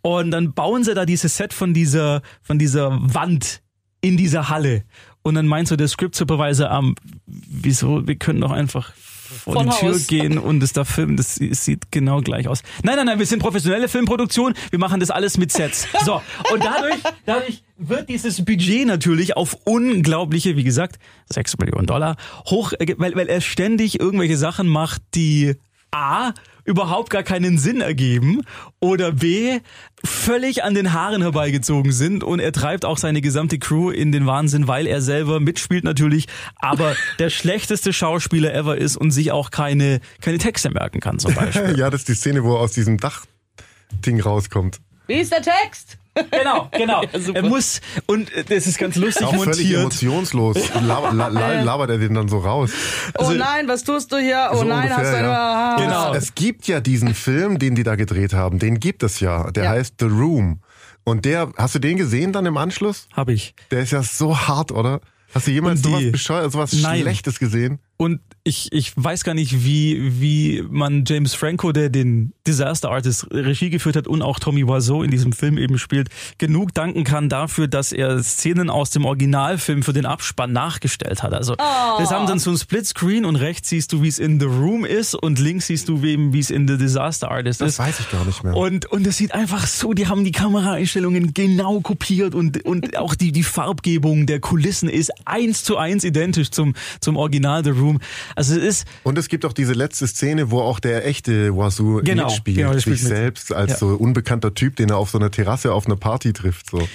Speaker 4: Und dann bauen sie da dieses Set von dieser, von dieser Wand in dieser Halle. Und dann meint so der Script Supervisor, ähm, wieso, wir können doch einfach vor
Speaker 5: Von
Speaker 4: die Tür
Speaker 5: Haus.
Speaker 4: gehen und das da filmen, das es sieht genau gleich aus. Nein, nein, nein, wir sind professionelle Filmproduktion, wir machen das alles mit Sets. [laughs] So, und dadurch, dadurch wird dieses Budget natürlich auf unglaubliche, wie gesagt, 6 Millionen Dollar hoch, äh, weil, weil er ständig irgendwelche Sachen macht, die A, überhaupt gar keinen Sinn ergeben oder B, völlig an den Haaren herbeigezogen sind und er treibt auch seine gesamte Crew in den Wahnsinn, weil er selber mitspielt natürlich, aber [laughs] der schlechteste Schauspieler ever ist und sich auch keine, keine Texte merken kann zum [laughs] Beispiel.
Speaker 6: Ja, das ist die Szene, wo er aus diesem Dachding rauskommt.
Speaker 5: Wie ist der Text?
Speaker 4: Genau, genau. [laughs]
Speaker 5: super.
Speaker 4: er muss, und äh, das ist ganz lustig
Speaker 6: Auch völlig
Speaker 4: montiert.
Speaker 6: emotionslos laber, [laughs] la, la, labert er den dann so raus.
Speaker 5: oh nein, was tust du hier? Oh
Speaker 6: So
Speaker 5: nein, hast du
Speaker 6: ungefähr, ja.
Speaker 5: eine...
Speaker 4: Genau.
Speaker 6: Es gibt ja diesen Film, den die da gedreht haben, den gibt es ja. Der
Speaker 5: Ja.
Speaker 6: heißt The Room. Und der, hast du den gesehen dann im Anschluss?
Speaker 4: Hab ich.
Speaker 6: Der ist ja so hart, oder? Hast du jemals sowas bescheuert, sowas
Speaker 4: Nein.
Speaker 6: Schlechtes gesehen?
Speaker 4: Und ich, ich weiß gar nicht, wie, wie man James Franco, der den Disaster Artist Regie geführt hat und auch Tommy Wiseau in diesem Film eben spielt, genug danken kann dafür, dass er Szenen aus dem Originalfilm für den Abspann nachgestellt hat. Also das haben dann so ein Splitscreen und rechts siehst du, wie es in The Room ist und links siehst du, wie wie es in The Disaster Artist
Speaker 6: Das
Speaker 4: ist.
Speaker 6: weiß ich gar nicht mehr.
Speaker 4: Und, und es sieht einfach so, die haben die Kameraeinstellungen genau kopiert und, und auch die, die Farbgebung der Kulissen ist eins zu eins identisch zum, zum Original The Room. Also es ist,
Speaker 6: Und es gibt auch diese letzte Szene, wo auch der echte Wasu
Speaker 4: Genau,
Speaker 6: mitspielt,
Speaker 4: genau,
Speaker 6: sich
Speaker 4: spielt mit.
Speaker 6: selbst als
Speaker 4: Ja.
Speaker 6: so unbekannter Typ, den er auf so einer Terrasse auf einer Party trifft. So.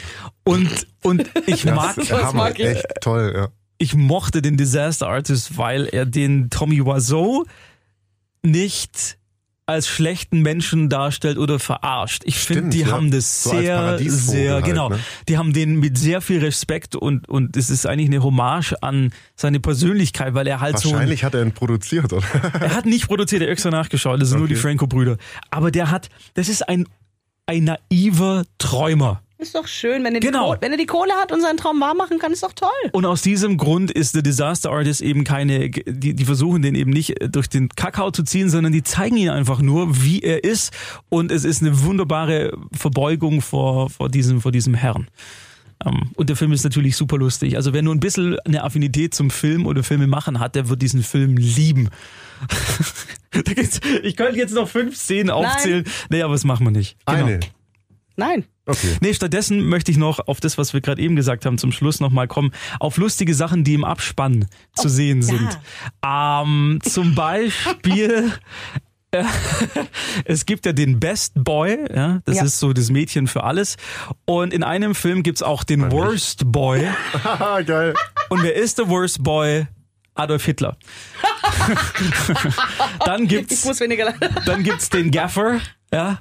Speaker 4: und, und ich [laughs] mag,
Speaker 6: das Hammer,
Speaker 5: mag ich.
Speaker 6: echt toll. Ja.
Speaker 4: ich mochte den Disaster Artist, weil er den Tommy Wiseau nicht als schlechten Menschen darstellt oder verarscht. Ich finde, die
Speaker 6: ja.
Speaker 4: haben das
Speaker 6: So
Speaker 4: sehr,
Speaker 6: Paradiesvogel
Speaker 4: sehr,
Speaker 6: halt,
Speaker 4: genau.
Speaker 6: ne?
Speaker 4: Die haben den mit sehr viel Respekt und, und es ist eigentlich eine Hommage an seine Persönlichkeit, weil er halt so. ein-
Speaker 6: Wahrscheinlich hat er ihn produziert, oder? [laughs]
Speaker 4: Er hat nicht produziert, er hat extra nachgeschaut, das sind nur die
Speaker 6: Okay.
Speaker 4: Franco-Brüder. Aber der hat, das ist ein, ein naiver Träumer.
Speaker 5: Ist doch schön, wenn er,
Speaker 4: Genau.
Speaker 5: die Kohle, wenn er die Kohle hat und seinen Traum wahr machen kann, ist doch toll.
Speaker 4: Und aus diesem Grund ist The Disaster Artist eben keine, die, die versuchen den eben nicht durch den Kakao zu ziehen, sondern die zeigen ihn einfach nur, wie er ist. Und es ist eine wunderbare Verbeugung vor, vor diesem, vor diesem Herrn. Ähm, Und der Film ist natürlich super lustig. Also wer nur ein bisschen eine Affinität zum Film oder Filme machen hat, der wird diesen Film lieben. [laughs] Da gibt's- ich könnte jetzt noch fünf Szenen aufzählen. Nee, aber das machen wir nicht. Genau.
Speaker 6: Eine.
Speaker 5: Nein.
Speaker 6: Okay.
Speaker 4: Nee, stattdessen möchte ich noch auf das, was wir gerade eben gesagt haben, zum Schluss nochmal kommen, auf lustige Sachen, die im Abspann zu sehen sind. Ähm, zum Beispiel [laughs] es gibt ja den Best Boy, ja, das
Speaker 5: Ja.
Speaker 4: ist so das Mädchen für alles. Und in einem Film gibt's auch den Worst Boy.
Speaker 6: Haha, [laughs] geil.
Speaker 4: Und wer ist der Worst Boy? Adolf Hitler. [laughs] dann gibt's, dann gibt's den Gaffer, ja.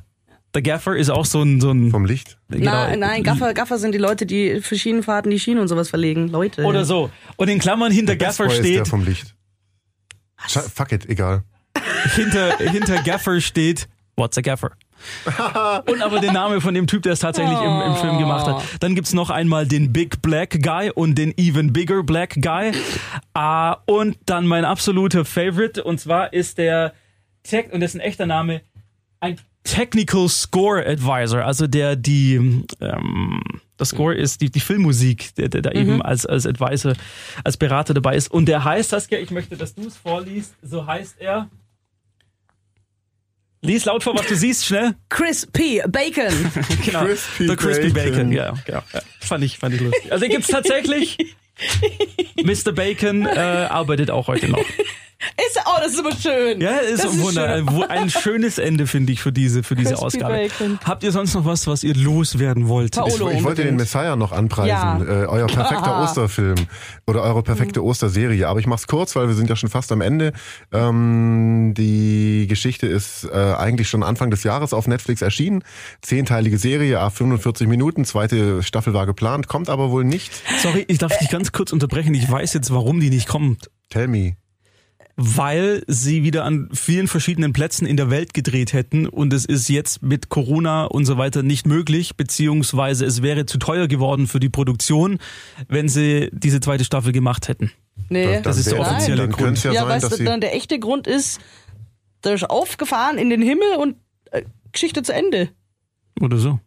Speaker 4: Der Gaffer ist auch so ein, so ein
Speaker 6: Vom Licht.
Speaker 4: genau,
Speaker 5: Nein, nein, Gaffer, Gaffer sind die Leute, die für Schienenfahrten die Schienen und sowas verlegen. Leute.
Speaker 4: oder so. Und in Klammern hinter
Speaker 6: Best
Speaker 4: Gaffer
Speaker 6: Boy ist der
Speaker 4: steht,
Speaker 6: vom Licht. Sche- Fuck it, egal.
Speaker 4: hinter, hinter Gaffer steht, what's a Gaffer? [laughs] Und aber den Name von dem Typ, der es tatsächlich im, im Film gemacht hat. Dann gibt's noch einmal den Big Black Guy und den Even Bigger Black Guy. Ah, und dann mein absoluter Favorite, und zwar ist der Tech, und das ist ein echter Name, ein Technical Score Advisor, also der die ähm, das Score ist die, die Filmmusik, der, der da eben als, als Advisor, als Berater dabei ist. Und der heißt, Saskia, ich möchte, dass du es vorliest, so heißt er. Lies laut vor, was du siehst, schnell.
Speaker 5: Chris P. Bacon. [laughs]
Speaker 4: Genau.
Speaker 6: Crispy
Speaker 4: The Crispy Bacon,
Speaker 6: Bacon.
Speaker 4: ja, genau. Ja, fand ich, fand ich lustig. Also den gibt's tatsächlich. [laughs] Mr. Bacon äh, arbeitet auch heute noch.
Speaker 5: Ist, oh, das ist aber schön.
Speaker 4: Ja, ist,
Speaker 5: das
Speaker 4: ein Wunder.
Speaker 5: schön.
Speaker 4: Ein, schönes Ende, finde ich, für diese, für diese
Speaker 5: Crispy
Speaker 4: Ausgabe.
Speaker 5: Bacon.
Speaker 4: Habt ihr sonst noch was, was ihr loswerden wollt?
Speaker 5: Paolo.
Speaker 6: Ich, ich wollte den Messiah noch anpreisen,
Speaker 5: Ja.
Speaker 6: äh, euer perfekter
Speaker 5: Ah. [laughs]
Speaker 6: Osterfilm oder eure perfekte Osterserie. Aber ich mach's kurz, weil wir sind ja schon fast am Ende. Ähm, die Geschichte ist äh, eigentlich schon Anfang des Jahres auf Netflix erschienen. Zehnteilige Serie, a 45 Minuten, zweite Staffel war geplant, kommt aber wohl nicht.
Speaker 4: Sorry, ich darf dich ganz kurz unterbrechen. Ich weiß jetzt, warum die nicht kommt.
Speaker 6: Tell me.
Speaker 4: Weil sie wieder an vielen verschiedenen Plätzen in der Welt gedreht hätten und es ist jetzt mit Corona und so weiter nicht möglich, beziehungsweise es wäre zu teuer geworden für die Produktion, wenn sie diese zweite Staffel gemacht hätten.
Speaker 5: Nee.
Speaker 4: Das ist der offizielle
Speaker 6: Dann
Speaker 4: Grund.
Speaker 6: ja,
Speaker 5: Ja,
Speaker 6: sein,
Speaker 5: weißt
Speaker 6: dass
Speaker 5: du, dann der echte Grund ist, der ist aufgefahren in den Himmel und äh, Geschichte zu Ende.
Speaker 4: Oder so.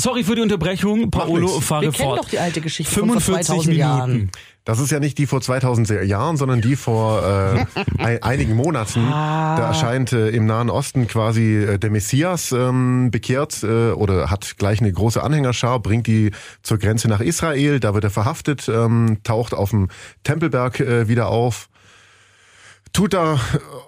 Speaker 4: Sorry für die Unterbrechung, Paolo, fahre
Speaker 5: Wir kennen
Speaker 4: fort.
Speaker 5: doch die alte Geschichte von vor
Speaker 4: 45
Speaker 5: 2000
Speaker 4: Minuten.
Speaker 5: Jahren.
Speaker 6: Das ist ja nicht die vor 2000 Jahren, sondern die vor äh, ein, einigen Monaten.
Speaker 5: Ah.
Speaker 6: Da erscheint äh, im Nahen Osten quasi äh, der Messias ähm, bekehrt äh, oder hat gleich eine große Anhängerschar, bringt die zur Grenze nach Israel. Da wird er verhaftet, ähm, taucht auf dem Tempelberg äh, wieder auf. Tut da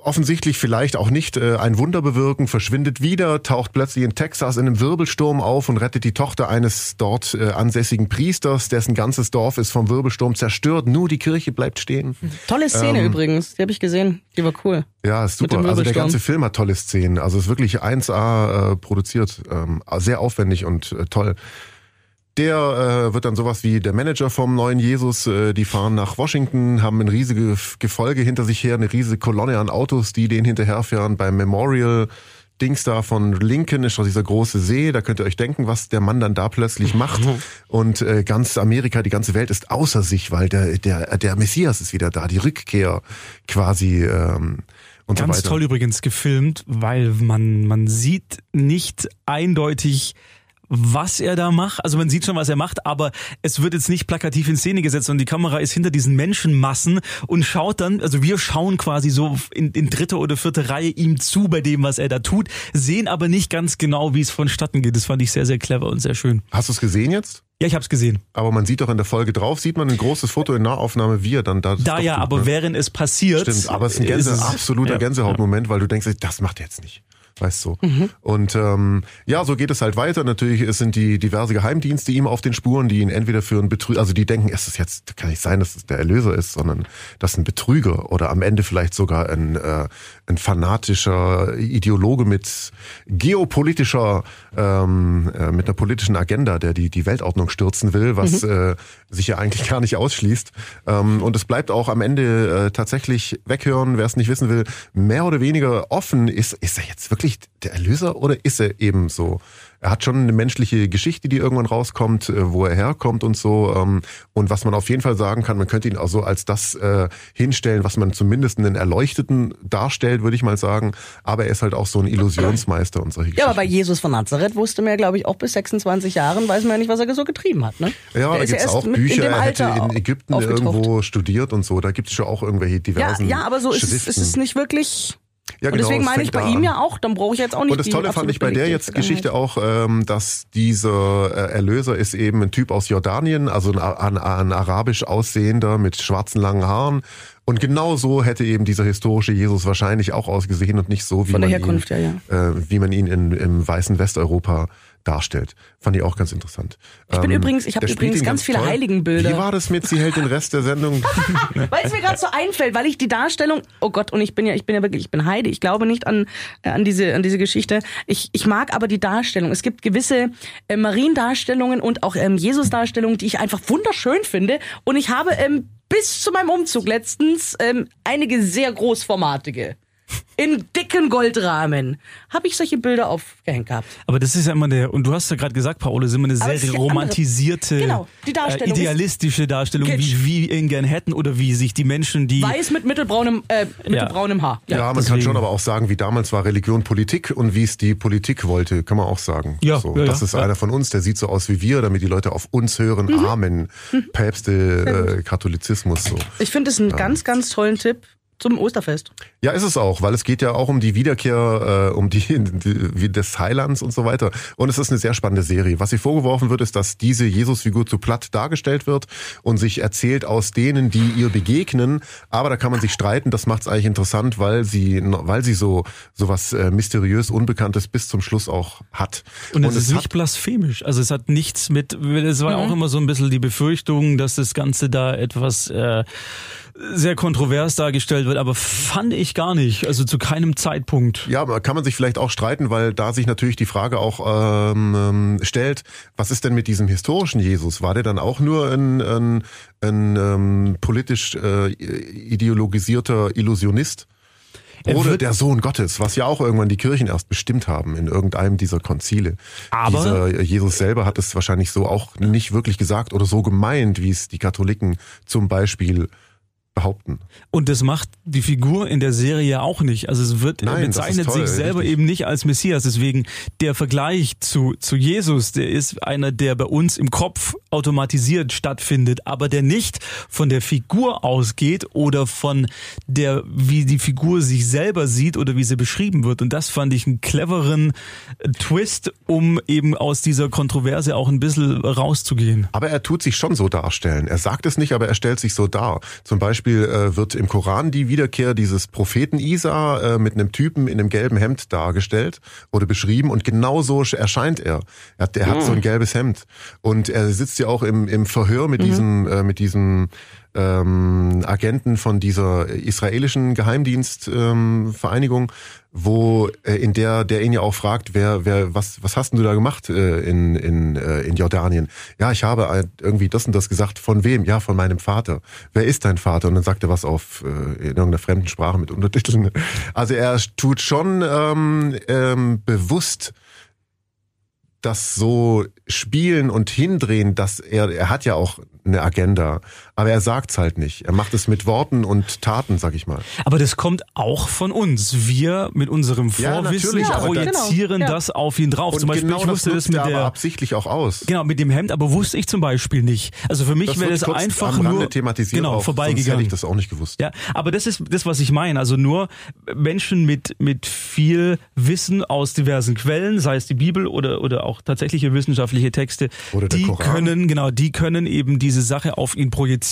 Speaker 6: offensichtlich vielleicht auch nicht äh, ein Wunder bewirken, verschwindet wieder, taucht plötzlich in Texas in einem Wirbelsturm auf und rettet die Tochter eines dort äh, ansässigen Priesters, dessen ganzes Dorf ist vom Wirbelsturm zerstört, nur die Kirche bleibt stehen.
Speaker 5: Tolle Szene übrigens, die habe ich gesehen. Die war cool.
Speaker 6: Ja, ist super. Also der ganze Film hat tolle Szenen. Also ist wirklich 1A äh, produziert, ähm, sehr aufwendig und äh, toll. Der äh, wird dann sowas wie der Manager vom neuen Jesus. Äh, die fahren nach Washington, haben ein riesiges Gefolge hinter sich her, eine riesige Kolonne an Autos, die denen hinterherfahren. Beim Memorial Dings da von Lincoln ist schon dieser große See. Da könnt ihr euch denken, was der Mann dann da plötzlich macht. Und äh, ganz Amerika, die ganze Welt ist außer sich, weil der der der Messias ist wieder da, die Rückkehr quasi. Ähm, und so
Speaker 4: Ganz
Speaker 6: weiter.
Speaker 4: toll übrigens gefilmt, weil man, man sieht nicht eindeutig, was er da macht. Also man sieht schon, was er macht, aber es wird jetzt nicht plakativ in Szene gesetzt und die Kamera ist hinter diesen Menschenmassen und schaut dann, also wir schauen quasi so in, in dritter oder vierte Reihe ihm zu bei dem, was er da tut, sehen aber nicht ganz genau, wie es vonstatten geht. Das fand ich sehr, sehr clever und sehr schön.
Speaker 6: Hast du es gesehen jetzt?
Speaker 4: Ja, ich hab's gesehen.
Speaker 6: Aber man sieht doch in der Folge drauf, sieht man ein großes Foto in Nahaufnahme, wie er dann da.
Speaker 4: Da ja,
Speaker 6: tut,
Speaker 4: aber
Speaker 6: ne?
Speaker 4: während es passiert.
Speaker 6: Stimmt, aber es ist ein Gänse,
Speaker 4: es-
Speaker 6: absoluter
Speaker 4: ja,
Speaker 6: Gänsehautmoment, weil du denkst, das macht er jetzt nicht. Weißt du.
Speaker 5: Mhm.
Speaker 6: Und ähm, ja, so geht es halt weiter. Natürlich es sind die diverse Geheimdienste ihm auf den Spuren, die ihn entweder für einen Betrüger, also die denken, es ist jetzt, kann nicht sein, dass es der Erlöser ist, sondern das ist ein Betrüger oder am Ende vielleicht sogar ein, äh, ein fanatischer Ideologe mit geopolitischer, ähm, äh, mit einer politischen Agenda, der die, die Weltordnung stürzen will, was äh, sich ja eigentlich [laughs] gar nicht ausschließt. Ähm, und es bleibt auch am Ende äh, tatsächlich weghören, wer es nicht wissen will, mehr oder weniger offen, ist, ist er jetzt wirklich der Erlöser oder ist er eben so? Er hat schon eine menschliche Geschichte, die irgendwann rauskommt, äh, wo er herkommt und so. Ähm, und was man auf jeden Fall sagen kann, man könnte ihn auch so als das äh, hinstellen, was man zumindest einen Erleuchteten darstellt, würde ich mal sagen. Aber er ist halt auch so ein Illusionsmeister und solche
Speaker 5: Ja, aber bei
Speaker 6: Geschichten.
Speaker 5: Jesus von Nazareth wusste man ja, glaube ich, auch bis 26 Jahren, weiß man ja nicht, was er so getrieben hat. Ne?
Speaker 6: Ja,
Speaker 5: Der
Speaker 6: da
Speaker 5: ja
Speaker 6: gibt's
Speaker 5: erst
Speaker 6: auch Bücher, er hätte in Ägypten irgendwo studiert und so. Da gibt's schon auch irgendwelche
Speaker 5: Ja,
Speaker 6: diversen
Speaker 5: ja, aber so ist es, ist es nicht wirklich.
Speaker 6: Ja,
Speaker 5: und
Speaker 6: genau,
Speaker 5: deswegen
Speaker 6: es
Speaker 5: meine ich bei ihm
Speaker 6: an.
Speaker 5: ja auch, dann brauche ich jetzt auch nicht
Speaker 6: Und das Tolle fand ich bei der jetzt Geschichte auch, ähm, dass dieser äh, Erlöser ist eben ein Typ aus Jordanien, also ein, ein, ein arabisch aussehender mit schwarzen langen Haaren. Und genau so hätte eben dieser historische Jesus wahrscheinlich auch ausgesehen und nicht so, wie,
Speaker 5: Von der
Speaker 6: man,
Speaker 5: Herkunft,
Speaker 6: ihn,
Speaker 5: ja,
Speaker 6: Äh, wie man ihn in, im weißen Westeuropa darstellt. Fand ich auch ganz interessant.
Speaker 5: Ich bin übrigens- ich hab
Speaker 6: der spielt
Speaker 5: übrigens
Speaker 6: ihn
Speaker 5: ganz viele
Speaker 6: toll.
Speaker 5: Heiligenbilder.
Speaker 6: Wie war das mit Sie hält den Rest der Sendung? [laughs]
Speaker 5: Weil es mir gerade so einfällt, weil ich die Darstellung, oh Gott, und ich bin ja, ich bin ja wirklich, ich bin Heide. Ich glaube nicht an, äh, an diese, an diese Geschichte. Ich, ich mag aber die Darstellung. Es gibt gewisse äh, Mariendarstellungen und auch ähm, Jesus-Darstellungen, die ich einfach wunderschön finde. Und ich habe ähm, bis zu meinem Umzug letztens ähm, einige sehr großformatige. In dicken Goldrahmen habe ich solche Bilder aufgehängt gehabt.
Speaker 4: Aber das ist ja immer der, und du hast ja gerade gesagt, Paolo, das ist immer eine sehr romantisierte,
Speaker 5: Genau, die Darstellung
Speaker 4: äh, idealistische Darstellung,
Speaker 5: Kitsch.
Speaker 4: wie, wie ihn gern hätten oder wie sich die Menschen, die
Speaker 5: Weiß mit mittelbraunem, äh, mittelbraunem Haar.
Speaker 6: Ja, man kann
Speaker 4: deswegen.
Speaker 6: schon aber auch sagen, wie damals war Religion Politik und wie es die Politik wollte, kann man auch sagen.
Speaker 4: Ja,
Speaker 6: so,
Speaker 4: ja,
Speaker 6: das
Speaker 4: ja,
Speaker 6: ist
Speaker 4: ja.
Speaker 6: einer von uns, der sieht so aus wie wir, damit die Leute auf uns hören.
Speaker 5: Mhm.
Speaker 6: Amen. Päpste, äh, Katholizismus so.
Speaker 5: Ich finde es einen ganz, ganz tollen Tipp zum Osterfest.
Speaker 6: Ja, ist es auch, weil es geht ja auch um die Wiederkehr, äh, um die, [laughs] die des Heilands und so weiter. Und es ist eine sehr spannende Serie. Was ihr vorgeworfen wird, ist, dass diese Jesusfigur zu platt dargestellt wird und sich erzählt aus denen, die ihr begegnen. Aber da kann man sich streiten. Das macht es eigentlich interessant, weil sie, weil sie so so was äh, mysteriös Unbekanntes bis zum Schluss auch hat.
Speaker 4: Und es ist
Speaker 6: hat-
Speaker 4: nicht blasphemisch. Also es hat nichts mit, es war auch immer so ein bisschen die Befürchtung, dass das Ganze da etwas äh, sehr kontrovers dargestellt wird, aber fand ich gar nicht. Also zu keinem Zeitpunkt.
Speaker 6: Ja, kann man sich vielleicht auch streiten, weil da sich natürlich die Frage auch ähm, ähm, stellt, was ist denn mit diesem historischen Jesus? War der dann auch nur ein, ein, ein ähm, politisch äh, ideologisierter Illusionist?
Speaker 4: Er
Speaker 6: Oder der Sohn Gottes, was ja auch irgendwann die Kirchen erst bestimmt haben in irgendeinem dieser Konzile.
Speaker 4: Aber-
Speaker 6: Dieser Jesus selber hat es wahrscheinlich so auch nicht wirklich gesagt oder so gemeint, wie es die Katholiken zum Beispiel behaupten.
Speaker 4: Und das macht die Figur in der Serie ja auch nicht. Also es wird er
Speaker 6: Nein,
Speaker 4: bezeichnet
Speaker 6: toll,
Speaker 4: sich selber
Speaker 6: richtig.
Speaker 4: eben nicht als Messias. Deswegen der Vergleich zu, zu Jesus, der ist einer, der bei uns im Kopf automatisiert stattfindet, aber der nicht von der Figur ausgeht oder von der, wie die Figur sich selber sieht oder wie sie beschrieben wird. Und das fand ich einen cleveren äh, Twist, um eben aus dieser Kontroverse auch ein bisschen rauszugehen.
Speaker 6: Aber er tut sich schon so darstellen. Er sagt es nicht, aber er stellt sich so dar. Zum Beispiel äh, wird im Koran die Wiederkehr dieses Propheten Isa äh, mit einem Typen in einem gelben Hemd dargestellt oder beschrieben und genau so erscheint er. Er hat, er hat so ein gelbes Hemd. Und er sitzt ja auch im, im Verhör mit diesem äh, mit diesem ähm, Agenten von dieser israelischen Geheimdienstvereinigung, ähm, wo äh, in der der ihn ja auch fragt, wer wer was was hast denn du da gemacht äh, in in äh, in Jordanien? Ja, ich habe äh, irgendwie das und das gesagt. Von wem? Ja, von meinem Vater. Wer ist dein Vater? Und dann sagt er was auf äh, in irgendeiner fremden Sprache mit Untertiteln. Also er tut schon ähm, ähm, bewusst das so spielen und hindrehen, dass er, er hat ja auch eine Agenda, aber er sagt's halt nicht. Er macht es mit Worten und Taten, sag ich mal.
Speaker 4: Aber das kommt auch von uns. Wir mit unserem
Speaker 6: Ja,
Speaker 4: Vorwissen
Speaker 6: aber da-
Speaker 4: projizieren
Speaker 5: Genau, ja.
Speaker 4: das auf ihn drauf.
Speaker 6: Und
Speaker 4: zum Beispiel,
Speaker 6: genau
Speaker 4: ich wusste
Speaker 6: das
Speaker 4: das mit
Speaker 6: er aber
Speaker 4: der
Speaker 6: absichtlich auch aus.
Speaker 4: Genau, mit dem Hemd, aber wusste ich zum Beispiel nicht. Also für mich wäre das
Speaker 6: kurz
Speaker 4: einfach
Speaker 6: am
Speaker 4: nur
Speaker 6: thematisiert
Speaker 4: genau,
Speaker 6: auch,
Speaker 4: vorbeigegangen.
Speaker 6: hätte ich das auch nicht gewusst.
Speaker 4: Ja, aber das ist das, was ich meine. Also nur Menschen mit, mit viel Wissen aus diversen Quellen, sei es die Bibel oder, oder auch tatsächliche wissenschaftliche Texte, die
Speaker 6: Koran.
Speaker 4: können, genau, die können eben diese Sache auf ihn projizieren.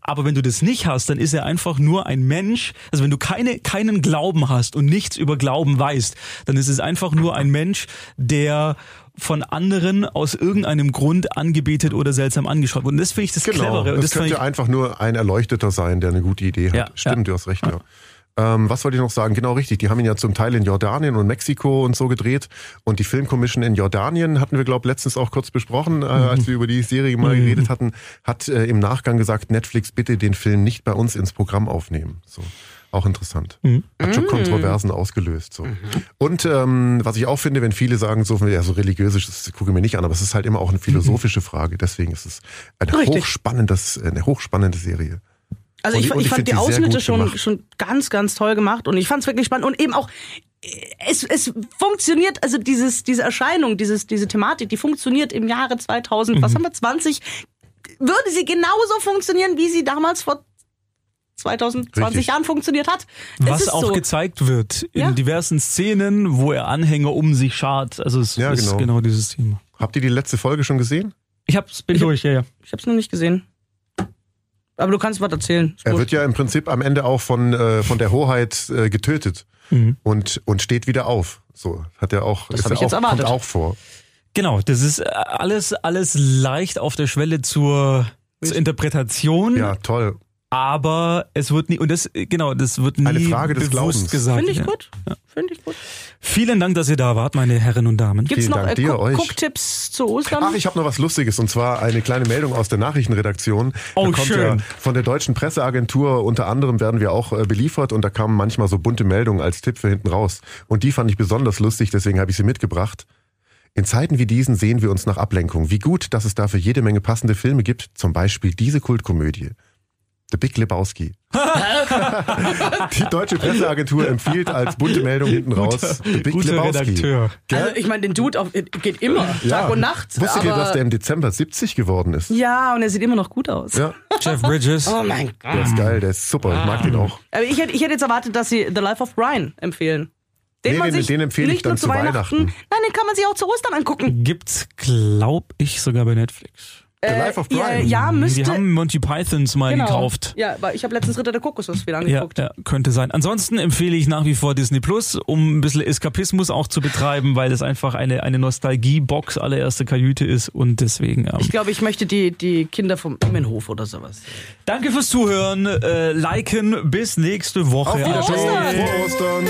Speaker 4: Aber wenn du das nicht hast, dann ist er einfach nur ein Mensch. Also wenn du keine, keinen Glauben hast und nichts über Glauben weißt, dann ist es einfach nur ein Mensch, der von anderen aus irgendeinem Grund angebetet oder seltsam angeschaut wird. Und das finde ich das
Speaker 6: Genau,
Speaker 4: Clevere. Und
Speaker 6: das,
Speaker 4: das
Speaker 6: könnte einfach nur ein Erleuchteter sein, der eine gute Idee hat.
Speaker 4: Ja,
Speaker 6: Stimmt,
Speaker 4: ja.
Speaker 6: du hast recht, ja. Ähm, was wollte ich noch sagen? Genau richtig. Die haben ihn ja zum Teil in Jordanien und Mexiko und so gedreht. Und die Filmcommission in Jordanien hatten wir, glaube letztens auch kurz besprochen, äh, als wir über die Serie mal geredet hatten, hat äh, im Nachgang gesagt, Netflix bitte den Film nicht bei uns ins Programm aufnehmen. So. Auch interessant. Hat schon Kontroversen ausgelöst. So. Und ähm, was ich auch finde, wenn viele sagen, so, ja, so religiös ist, das gucke ich mir nicht an, aber es ist halt immer auch eine philosophische Frage. Deswegen ist es eine,
Speaker 5: Richtig.
Speaker 6: hochspannendes, eine hochspannende Serie.
Speaker 5: Also
Speaker 6: Und
Speaker 5: ich,
Speaker 6: und
Speaker 5: ich
Speaker 6: ich
Speaker 5: fand die
Speaker 6: die
Speaker 5: Ausschnitte schon,
Speaker 6: gemacht.
Speaker 5: schon ganz, ganz toll gemacht und ich fand es wirklich spannend und eben auch, äh, es, es funktioniert, also dieses, diese Erscheinung, dieses, diese Thematik, die funktioniert im Jahre 2000,
Speaker 6: Mhm.
Speaker 5: was haben wir, 20, würde sie genauso funktionieren, wie sie damals vor 2020
Speaker 6: Richtig.
Speaker 5: Jahren funktioniert hat. Es
Speaker 4: was
Speaker 5: ist
Speaker 4: auch
Speaker 5: so.
Speaker 4: gezeigt wird in
Speaker 5: Ja.
Speaker 4: diversen Szenen, wo er Anhänger um sich schart. Also es
Speaker 6: Ja,
Speaker 4: ist
Speaker 6: genau.
Speaker 4: genau. dieses Thema.
Speaker 6: Habt ihr die letzte Folge schon gesehen?
Speaker 4: Ich hab's bin
Speaker 5: Ich hab-
Speaker 4: durch, ja, ja.
Speaker 5: Ich habe es noch nicht gesehen. Aber du kannst was erzählen. Ist
Speaker 6: Er
Speaker 5: wurscht.
Speaker 6: wird ja im Prinzip am Ende auch von, äh, von der Hoheit äh, getötet und, und steht wieder auf. So hat er auch,
Speaker 5: Das
Speaker 6: ist er
Speaker 5: ich jetzt
Speaker 6: auch,
Speaker 5: erwartet.
Speaker 6: kommt auch vor.
Speaker 4: Genau, das ist äh, alles, alles leicht auf der Schwelle zur, zur Interpretation,
Speaker 6: Ja, toll.
Speaker 4: Aber es wird nie, und das, äh, genau, das wird nie
Speaker 6: Eine Frage des
Speaker 4: bewusst
Speaker 6: Glaubens.
Speaker 4: gesagt.
Speaker 5: Finde ich
Speaker 4: ja.
Speaker 5: gut. Finde ich gut.
Speaker 4: Vielen Dank, dass ihr da wart, meine Herren und Damen.
Speaker 5: Gibt's
Speaker 6: Vielen
Speaker 5: noch
Speaker 6: Dank
Speaker 5: äh,
Speaker 6: dir, euch.
Speaker 5: Cook-Tipps zu Ostern?
Speaker 6: Ach, ich habe noch was Lustiges und zwar eine kleine Meldung aus der Nachrichtenredaktion.
Speaker 4: Oh,
Speaker 6: da kommt
Speaker 4: schön.
Speaker 6: Ja von der deutschen Presseagentur unter anderem werden wir auch äh, beliefert und da kamen manchmal so bunte Meldungen als Tipp für hinten raus. Und die fand ich besonders lustig, deswegen habe ich sie mitgebracht. In Zeiten wie diesen sehen wir uns nach Ablenkung. Wie gut, dass es dafür jede Menge passende Filme gibt, zum Beispiel diese Kultkomödie. The Big Lebowski. [laughs] Die deutsche Presseagentur empfiehlt als bunte Meldung hinten raus The Big
Speaker 4: guter
Speaker 6: Lebowski.
Speaker 4: Redakteur.
Speaker 5: also ich meine, den Dude auf, geht immer, Tag und Nacht.
Speaker 6: Wusstet ihr, dass der im Dezember 70 geworden ist?
Speaker 5: Ja, und er sieht immer noch gut aus.
Speaker 6: Ja,
Speaker 4: Jeff Bridges.
Speaker 5: Oh mein Gott.
Speaker 6: der ist geil, der ist super, ich mag den auch.
Speaker 5: Aber ich hätte, ich hätte jetzt erwartet, dass sie The Life of Brian empfehlen. Den
Speaker 6: Nee,
Speaker 5: man
Speaker 6: den-
Speaker 5: sich
Speaker 6: den empfehle ich dann
Speaker 5: zu
Speaker 6: zu
Speaker 5: Weihnachten.
Speaker 6: Weihnachten.
Speaker 5: Nein, den kann man sich auch zu Ostern angucken.
Speaker 4: Gibt's, glaub ich, sogar bei Netflix.
Speaker 6: The Life of
Speaker 5: ja,
Speaker 6: Brian.
Speaker 5: ja, müsste.
Speaker 4: Die haben Monty Pythons mal
Speaker 5: genau.
Speaker 4: gekauft.
Speaker 5: Ja, aber ich habe letztens Ritter der Kokosnuss wieder
Speaker 4: Ja,
Speaker 5: angeguckt.
Speaker 4: ja, könnte sein. Ansonsten empfehle ich nach wie vor Disney Plus, um ein bisschen Eskapismus auch zu betreiben, weil es einfach eine, eine Nostalgie-Box allererste Kajüte ist und deswegen. Ähm,
Speaker 5: Ich glaube, ich möchte die, die Kinder vom Immenhof oder sowas.
Speaker 4: danke fürs Zuhören, äh, liken, bis nächste Woche.
Speaker 6: Auf Wiedersehen. Frohe Ostern.